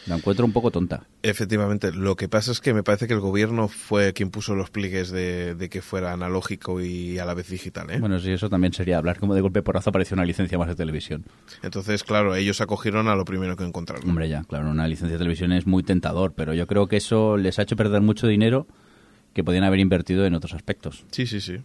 la encuentro un poco tonta. Efectivamente, lo que pasa es que me parece que el gobierno fue quien puso los pliegues de, de que fuera analógico y a la vez digital. ¿eh? Bueno, sí, eso también sería hablar como de golpe porrazo apareció una licencia más de televisión. Entonces, claro, ellos acogieron a lo primero que encontraron. Hombre, ya, claro, una licencia de televisión es muy tentador, pero yo creo que eso les ha hecho perder mucho dinero que podían haber invertido en otros aspectos. Sí, sí, sí.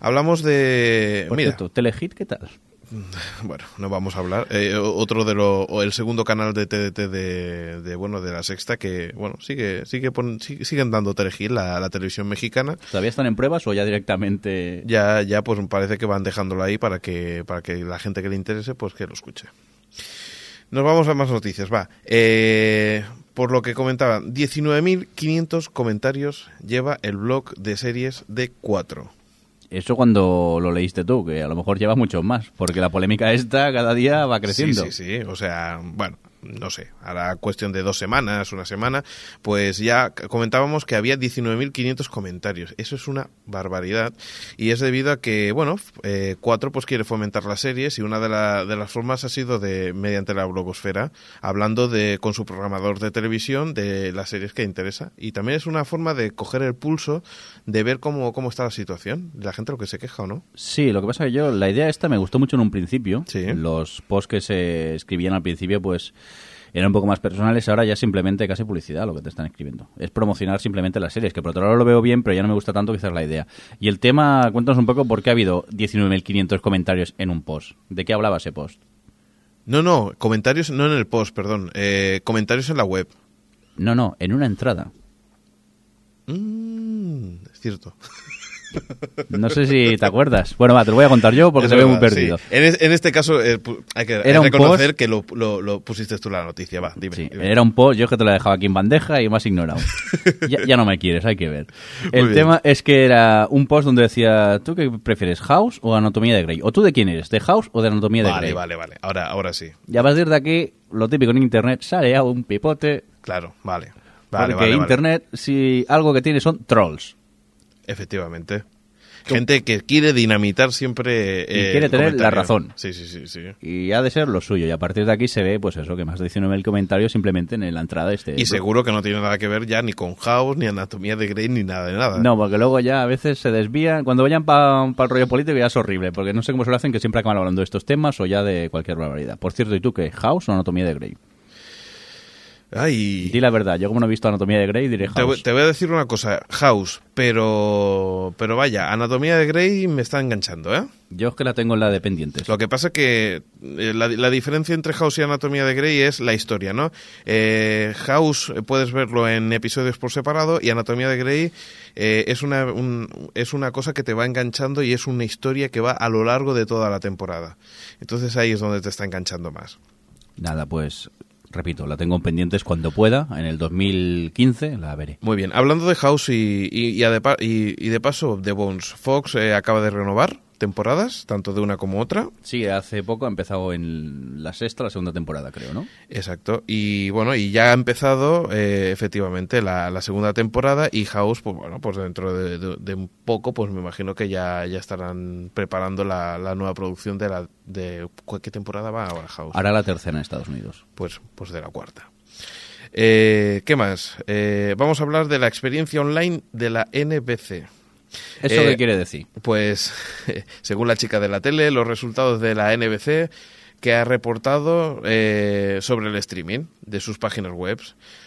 Hablamos de... Por mira, cierto, Telehit, ¿qué tal? Bueno, no vamos a hablar. Eh, otro de lo, o el segundo canal de TDT de, de, bueno de la sexta que bueno sigue sigue pon- sigue- siguen dando Telehit la, la televisión mexicana. ¿Todavía están en pruebas o ya directamente...? Ya ya pues parece que van dejándolo ahí para que para que la gente que le interese pues que lo escuche. Nos vamos a más noticias, va. Eh, por lo que comentaba, 19.500 comentarios lleva el blog de series de 4. Eso cuando lo leíste tú, que a lo mejor lleva mucho más, porque la polémica esta cada día va creciendo. Sí, sí, sí. O sea, bueno, no sé, ahora cuestión de dos semanas, una semana, pues ya comentábamos que había 19.500 comentarios. Eso es una barbaridad. Y es debido a que, bueno, eh, Cuatro pues quiere fomentar las series y una de, la- de las formas ha sido de mediante la blogosfera, hablando de con su programador de televisión de las series que interesa. Y también es una forma de coger el pulso, de ver cómo, cómo está la situación, la gente lo que se queja o no. Sí, lo que pasa que yo, la idea esta me gustó mucho en un principio. Sí. Los posts que se escribían al principio, pues eran un poco más personales. Ahora ya simplemente casi publicidad lo que te están escribiendo. Es promocionar simplemente las series, que por otro lado lo veo bien, pero ya no me gusta tanto quizás la idea. Y el tema, cuéntanos un poco por qué ha habido 19.500 comentarios en un post. ¿De qué hablaba ese post? No, no, comentarios, no en el post, perdón, eh, comentarios en la web. No, no, en una entrada. Mm, es cierto. No sé si te acuerdas. Bueno, va, te lo voy a contar yo porque Es te veo muy perdido. sí. En, es- en este caso eh, hay que Era reconocer post- que lo, lo- lo pusiste tú la noticia. Va, dime. Sí, dime. era un post, yo que te lo he dejado aquí en bandeja y me has ignorado. ya, ya no me quieres, hay que ver. El tema es que era un post donde decía, ¿tú qué prefieres, House o Anatomía de Grey? ¿O tú de quién eres, de House o de Anatomía de Vale, Grey? vale, vale. Ahora, ahora sí. Y a partir de aquí, lo típico en Internet, sale a un pipote, Claro, vale. Vale, porque vale, vale. Internet, si algo que tiene son trolls. Efectivamente. Gente que quiere dinamitar siempre. Y eh, quiere el tener la comentario. razón. Sí, sí, sí, sí. Y ha de ser lo suyo. Y a partir de aquí se ve, pues eso, que más de 19.000 comentarios simplemente en la entrada de este... Y seguro que no tiene nada que ver ya ni con House, ni Anatomía de Grey, ni nada de nada. No, porque luego ya a veces se desvían. Cuando vayan para el rollo político ya es horrible, porque no sé cómo se lo hacen, que siempre acaban hablando de estos temas o ya de cualquier barbaridad. Por cierto, ¿y tú qué? ¿House o Anatomía de Grey? Ay, Di la verdad, yo como no he visto Anatomía de Grey diré House. te voy a decir una cosa, House, pero pero vaya, Anatomía de Grey me está enganchando, ¿eh? Yo es que la tengo en la de pendientes. Lo que pasa que eh, la, la diferencia entre House y Anatomía de Grey es la historia, ¿no? Eh, House eh, puedes verlo en episodios por separado y Anatomía de Grey eh, es, una, un- es una cosa que te va enganchando y es una historia que va a lo largo de toda la temporada. Entonces ahí es donde te está enganchando más. Nada, pues repito, la tengo en pendientes cuando pueda. En el 2015 la veré. Muy bien, hablando de House y, de, y de paso de Bones, Fox eh, acaba de renovar temporadas, tanto de una como otra. Sí, hace poco ha empezado en la sexta, la segunda temporada, creo, ¿no? Exacto. Y bueno, y ya ha empezado eh, efectivamente la, la segunda temporada y House, pues bueno, pues dentro de, de- de un poco, pues me imagino que ya, ya estarán preparando la, la nueva producción de la... De, ¿Qué temporada va ahora House? Ahora la tercera en Estados Unidos. Pues, pues de la cuarta. Eh, ¿Qué más? Eh, vamos a hablar de la experiencia online de la NBC. ¿Eso Eh, qué quiere decir? Pues, según la chica de la tele, los resultados de la NBC que ha reportado eh, sobre el streaming de sus páginas web.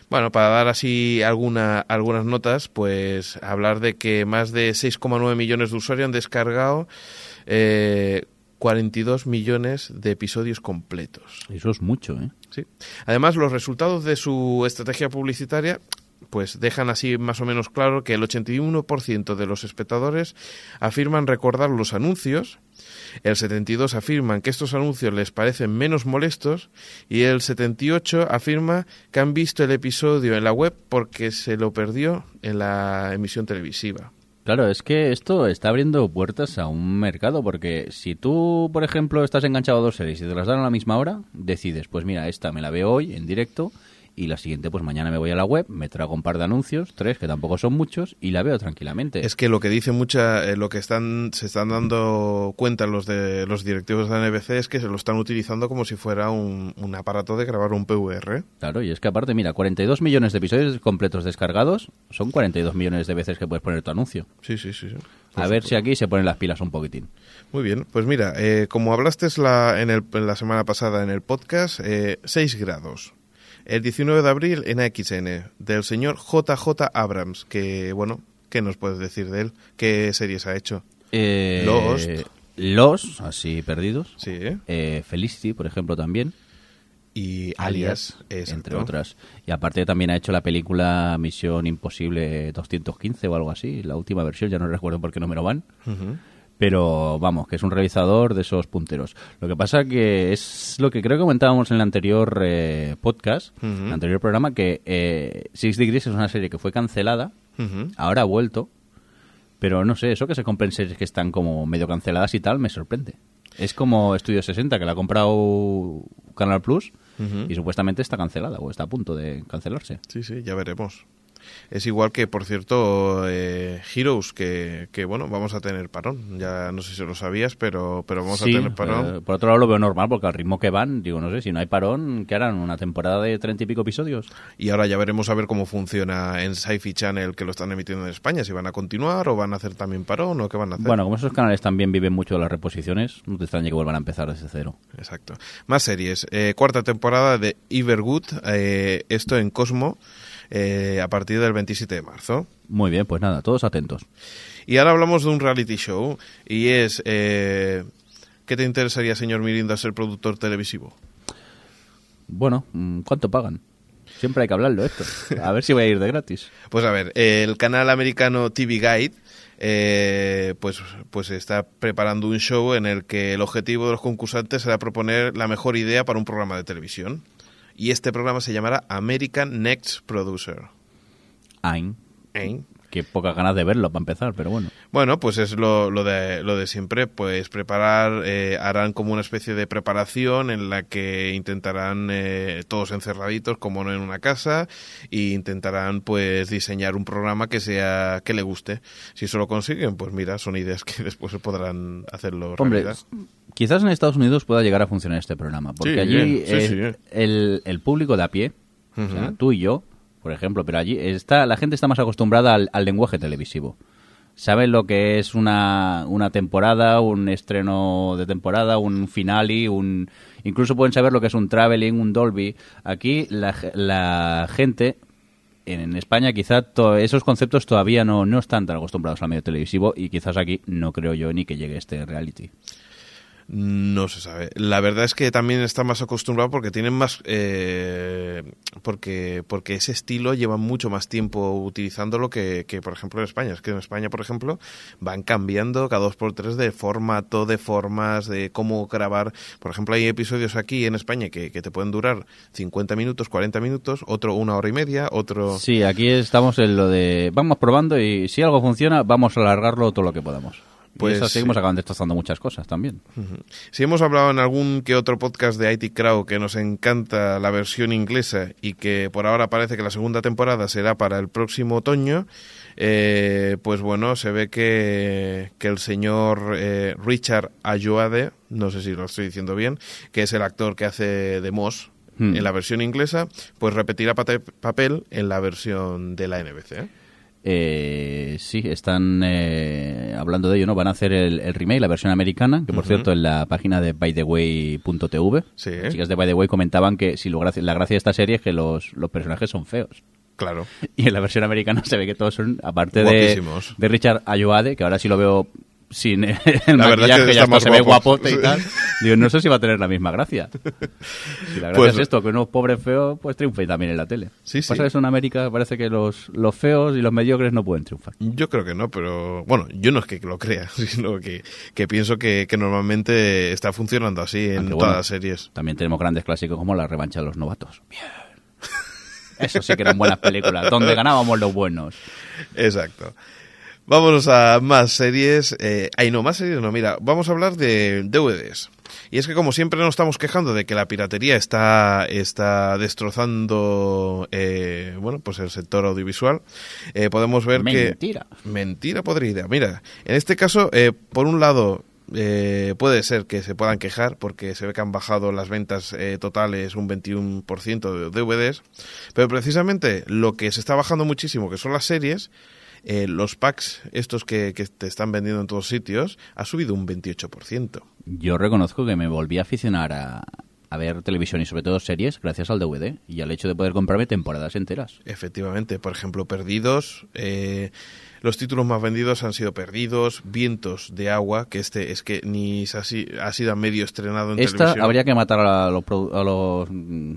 Bueno, para dar así alguna, algunas notas, pues hablar de que más de 6,9 millones de usuarios han descargado eh, 42 millones de episodios completos. Eso es mucho, ¿eh? Sí. Además, los resultados de su estrategia publicitaria pues dejan así más o menos claro que el 81% de los espectadores afirman recordar los anuncios, el 72 afirman que estos anuncios les parecen menos molestos y el 78 afirma que han visto el episodio en la web porque se lo perdió en la emisión televisiva. Claro, es que esto está abriendo puertas a un mercado, porque si tú, por ejemplo, estás enganchado a dos series y te las dan a la misma hora, decides, pues mira, esta me la veo hoy en directo y la siguiente, pues mañana me voy a la web, me trago un par de anuncios, tres, que tampoco son muchos, y la veo tranquilamente. Es que lo que dice mucha, eh, lo que están, se están dando cuenta los de los directivos de la NBC es que se lo están utilizando como si fuera un, un aparato de grabar un PVR. Claro, y es que aparte, mira, 42 millones de episodios completos descargados son 42 millones de veces que puedes poner tu anuncio. Sí, sí, sí. sí. A ver si aquí se ponen las pilas un poquitín. Muy bien, pues mira, eh, como hablaste la, en, el, en la semana pasada en el podcast, eh, 6 grados. El 19 de abril en AXN, del señor JJ Abrams, que, bueno, ¿qué nos puedes decir de él? ¿Qué series ha hecho? Eh, Lost. Los, así perdidos. Sí, ¿eh? Felicity, por ejemplo, también. Y Alias, entre otras. Y aparte también ha hecho la película Misión Imposible 215 o algo así, la última versión, ya no recuerdo por qué número van. Ujú. Pero vamos, que es un realizador de esos punteros. Lo que pasa que es lo que creo que comentábamos en el anterior eh, podcast, en el anterior programa, que eh, Six Degrees es una serie que fue cancelada, ahora ha vuelto, pero no sé, eso que se compren series que están como medio canceladas y tal, me sorprende. Es como Estudio 60, que la ha comprado Canal Plus y supuestamente está cancelada o está a punto de cancelarse. Sí, sí, ya veremos. Es igual que, por cierto, eh, Heroes, que, que, bueno, vamos a tener parón. Ya no sé si lo sabías, pero, pero vamos Sí, a tener parón. eh, por otro lado lo veo normal porque al ritmo que van, digo, no sé, si no hay parón, ¿qué harán? ¿Una temporada de treinta y pico episodios? Y ahora ya veremos a ver cómo funciona en Sci-Fi Channel, que lo están emitiendo en España, si van a continuar o van a hacer también parón o qué van a hacer. Bueno, como esos canales también viven mucho de las reposiciones, no te extrañe que vuelvan a empezar desde cero. Exacto. Más series. Eh, cuarta temporada de Evergood, eh, esto en Cosmo, eh, a partir del 27 de marzo. Muy bien, pues nada, todos atentos. Y ahora hablamos de un reality show, y es... Eh, ¿Qué te interesaría, señor Mirinda, ser productor televisivo? Bueno, mm, ¿cuánto pagan? Siempre hay que hablarlo esto. A ver si voy a ir de gratis. Pues a ver, el canal americano TV Guide eh, pues, pues está preparando un show en el que el objetivo de los concursantes será proponer la mejor idea para un programa de televisión. Y este programa se llamará American Next Producer. Qué pocas ganas de verlo para empezar, pero bueno. Bueno, pues es lo, lo, de, lo de siempre, pues preparar, eh, harán como una especie de preparación en la que intentarán eh, todos encerraditos, como no en una casa, e intentarán pues diseñar un programa que sea que le guste. Si eso lo consiguen, pues mira, son ideas que después se podrán hacerlo Hombre, realidad. quizás en Estados Unidos pueda llegar a funcionar este programa, porque Sí, allí sí, sí. El, el público de a pie, o sea, tú y yo, por ejemplo, pero allí está la gente está más acostumbrada al, lenguaje televisivo. saben lo que es una, una temporada, un estreno de temporada, un finale, un incluso pueden saber lo que es un traveling, un Dolby. Aquí la, la gente en, España quizá esos conceptos todavía no, no están tan acostumbrados al medio televisivo y quizás aquí no creo yo ni que llegue este reality. No se sabe. La verdad es que también está más acostumbrado porque tienen más... eh, porque, porque ese estilo lleva mucho más tiempo utilizándolo que, que, por ejemplo, en España. Es que en España, por ejemplo, van cambiando cada dos por tres de formato, de formas, de cómo grabar. Por ejemplo, hay episodios aquí en España que, que te pueden durar 50 minutos, 40 minutos, otro una hora y media, otro... Sí, aquí estamos en lo de vamos probando y si algo funciona vamos a alargarlo todo lo que podamos. Pues y acabando destrozando muchas cosas también. Si hemos hablado en algún que otro podcast de IT Crowd que nos encanta la versión inglesa y que por ahora parece que la segunda temporada será para el próximo otoño, eh, pues bueno, se ve que, que el señor eh, Richard Ayoade, no sé si lo estoy diciendo bien, que es el actor que hace de Moss Hmm. en la versión inglesa, pues repetirá papel en la versión de la NBC. ¿Eh? Sí, están eh, hablando de ello, ¿no? Van a hacer el, el remake, la versión americana, que por cierto en la página de bytheway.tv, Sí. las chicas de By the Way comentaban que si lo gracia- la gracia de esta serie es que los, los personajes son feos. Claro. Y en la versión americana se ve que todos son, aparte de, de Richard Ayoade, que ahora sí lo veo sin el La verdad maquillaje, que ya está se ve guapo. guapote y Sí. tal. Digo, no sé si va a tener la misma gracia. Si la gracia Pues- es esto, que unos pobres feos pues triunfen también en la tele. Sí, sí. Pasa que eso en América parece que los, los feos y los mediocres no pueden triunfar. Yo creo que no, pero bueno, yo no es que lo crea, sino que, que pienso que, que normalmente está funcionando así en Aunque todas bueno, las series. También tenemos grandes clásicos como La revancha de los novatos. Bien. Eso sí que eran buenas películas, donde ganábamos los buenos. Exacto. Vámonos a más series. Eh, ay, no, más series no. Mira, vamos a hablar de DVDs. Y es que como siempre nos estamos quejando de que la piratería está, está destrozando eh, bueno, pues el sector audiovisual, eh, podemos ver que... Mentira. Mentira. Mira, en este caso, eh, por un lado, eh, puede ser que se puedan quejar porque se ve que han bajado las ventas eh, totales un 21% de DVDs, pero precisamente lo que se está bajando muchísimo, que son las series, eh, los packs estos que, que te están vendiendo en todos sitios, ha subido un 28%. Yo reconozco que me volví a aficionar a, a ver televisión y sobre todo series gracias al DVD y al hecho de poder comprarme temporadas enteras. Efectivamente, por ejemplo, Perdidos. eh, los títulos más vendidos han sido Perdidos, Vientos de Agua, que este es que ni ha, si- ha sido medio estrenado en Esta televisión. habría que matar a los, a los mm,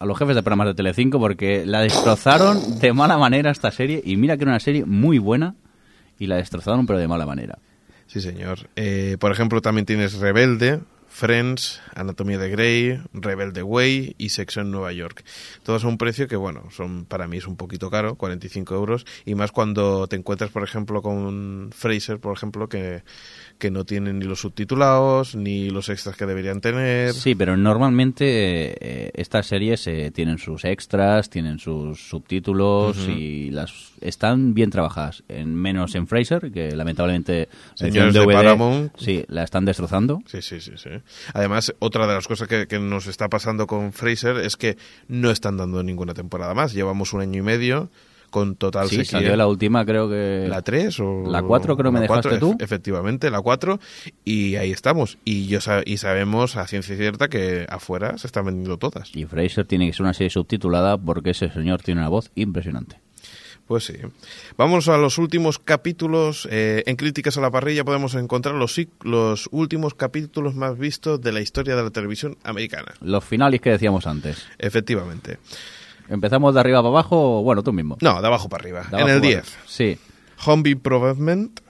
a los jefes de programas de Telecinco porque la destrozaron de mala manera esta serie y mira que era una serie muy buena y la destrozaron pero de mala manera. Sí, señor. Eh, por ejemplo, también tienes Rebelde, Friends, Anatomía de Grey, Rebelde Way y Sexo en Nueva York. Todos a un precio que, bueno, son para mí es un poquito caro, 45 euros, y más cuando te encuentras, por ejemplo, con Fraser, por ejemplo, que, que no tienen ni los subtitulados, ni los extras que deberían tener. Sí, pero normalmente eh, estas series eh, tienen sus extras, tienen sus subtítulos y las están bien trabajadas. En menos en Fraser, que lamentablemente la Señores de DVD, Paramount. sí, la están destrozando. Sí, sí, sí, sí. Además, otra de las cosas que, que nos está pasando con Fraser es que no están dando ninguna temporada más. Llevamos un año y medio con total Sí, sequía. salió la última, creo que La 3 o... La 4 creo que me dejaste 4, tú. ef- Efectivamente, la 4. Y ahí estamos. Y, yo y sabemos a ciencia cierta que afuera se están vendiendo todas. Y Fraser tiene que ser una serie subtitulada porque ese señor tiene una voz impresionante. Pues sí. Vamos a los últimos capítulos. Eh, en Críticas a la Parrilla podemos encontrar los, los últimos capítulos más vistos de la historia de la televisión americana. Los finales que decíamos antes. Efectivamente. ¿Empezamos de arriba para abajo o, bueno, tú mismo? No, de abajo para arriba. En el para 10. arriba. Sí. Home Improvement.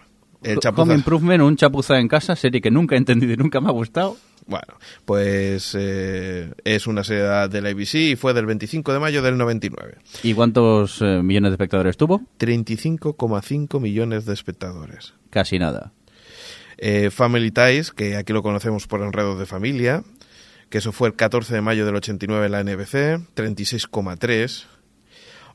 El chapuza- Home Improvement, un chapuza en casa, serie que nunca he entendido y nunca me ha gustado. Bueno, pues eh, es una serie de la ABC y fue del 25 de mayo del 99. ¿Y cuántos eh, millones de espectadores tuvo? 35,5 millones de espectadores. Casi nada. Eh, Family Ties, que aquí lo conocemos por Enredos de Familia, que eso fue el 14 de mayo del 89 en la NBC, 36,3.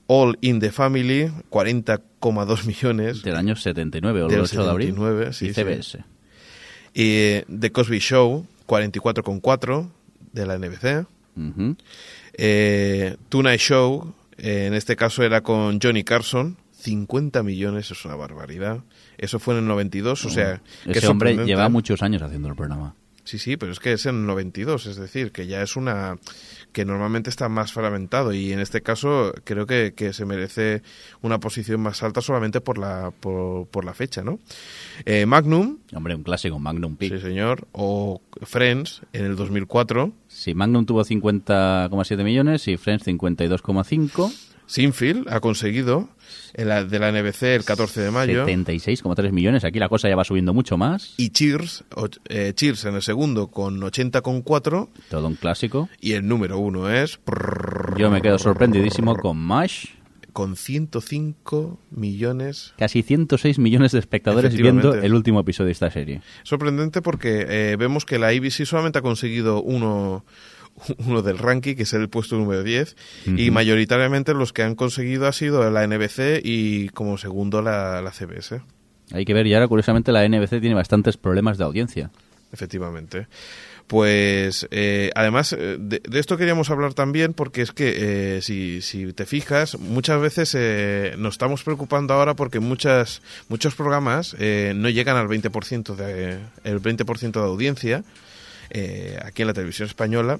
All in the Family, 40,2 millones. Del año 79 o el Del 8 de abril. 79, sí, y sí. CBS. Y eh, The Cosby Show, 44,4 de la NBC. Ujú. Eh, Tonight Show, eh, en este caso era con Johnny Carson, 50 millones es una barbaridad. Eso fue en el 92, o sea... que Ese hombre lleva muchos años haciendo el programa. Sí, sí, pero es que es en el 92, es decir, que ya es una que normalmente está más fragmentado y en este caso creo que, que se merece una posición más alta solamente por la por, por la fecha, ¿no? Eh, Magnum, Hombre, un clásico, Magnum Peak. sí señor, o Friends en el 2004, Sí, Magnum tuvo 50,7 millones y Friends 52,5. Sinfield ha conseguido en la, de la NBC el 14 de mayo 76,3 millones. Aquí la cosa ya va subiendo mucho más. y Cheers, o- eh, Cheers en el segundo con 80,4 Todo un clásico. y el número uno es Yo me quedo sorprendidísimo con MASH. con 105 millones Casi 106 millones de espectadores viendo el último episodio de esta serie. Sorprendente porque eh, vemos que la ABC solamente ha conseguido uno, uno del ranking, que es el puesto número 10, y mayoritariamente los que han conseguido ha sido la NBC y como segundo la, la CBS, Hay que ver, y ahora curiosamente la NBC tiene bastantes problemas de audiencia. efectivamente. Pues eh, además eh, de, de esto queríamos hablar también porque es que eh, si, si te fijas muchas veces eh, nos estamos preocupando ahora porque muchas muchos programas eh, no llegan al 20% de el 20% de audiencia eh, aquí en la televisión española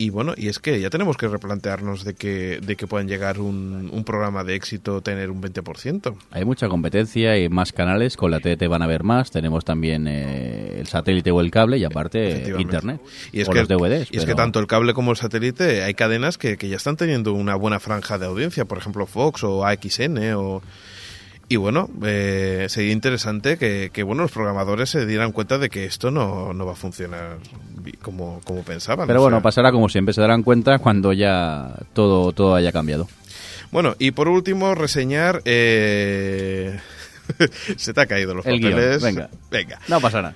y bueno y es que ya tenemos que replantearnos de que de que puedan llegar un, un programa de éxito tener un 20%. Hay mucha competencia y más canales. Con la TDT van a haber más. Tenemos también eh, el satélite o el cable y aparte Efectivamente. Internet. Y es, o que, los DVDs. y es que pero- tanto el cable como el satélite hay cadenas que, que ya están teniendo una buena franja de audiencia, por ejemplo Fox o AXN o... Y bueno, eh, sería interesante que, que, bueno los programadores se dieran cuenta de que esto no, no va a funcionar como, como pensaban. Pero bueno, sea. pasará como siempre. Se darán cuenta cuando ya todo, todo haya cambiado. Bueno, y por último, reseñar... eh, se te ha caído los El guion, papeles. venga. Venga. No pasará.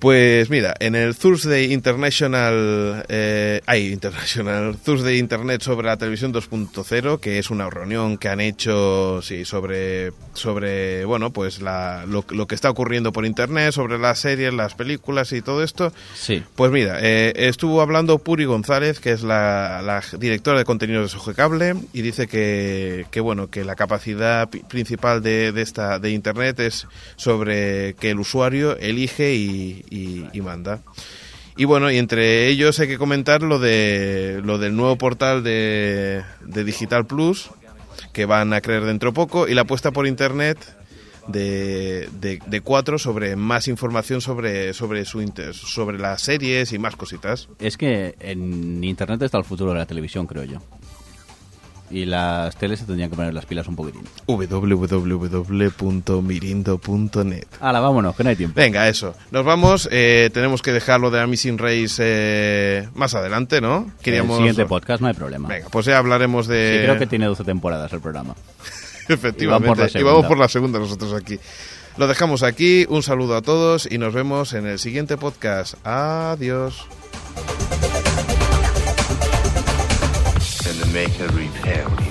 Pues mira, en el Thursday International, eh, hay International, Thursday Internet sobre la televisión 2.0, que es una reunión que han hecho, sí, sobre, sobre, bueno, pues la, lo, lo que está ocurriendo por Internet, sobre las series, las películas y todo esto. Sí. Pues mira, eh, estuvo hablando Puri González, que es la, la directora de contenidos de Sogecable, y dice que, que bueno, que la capacidad principal de, de esta de Internet es sobre que el usuario elige y, y- y manda. Y bueno, y entre ellos hay que comentar lo de lo del nuevo portal de, de Digital Plus que van a creer dentro poco y la apuesta por internet de, de, de cuatro sobre más información sobre sobre su inter- sobre las series y más cositas. Es que en Internet está el futuro de la televisión, creo yo. Y las teles se tendrían que poner las pilas un poquitín. www.mirindo.net Hala, vámonos, que no hay tiempo. Venga, eso. Nos vamos. eh, tenemos que dejarlo de Amazing Race eh, más adelante, ¿no? En el siguiente podcast no hay problema. Venga, pues ya hablaremos de... Sí, creo que tiene 12 temporadas el programa. Efectivamente. Y y vamos por la segunda nosotros aquí. Lo dejamos aquí. Un saludo a todos y nos vemos en el siguiente podcast. Adiós. And the maker repair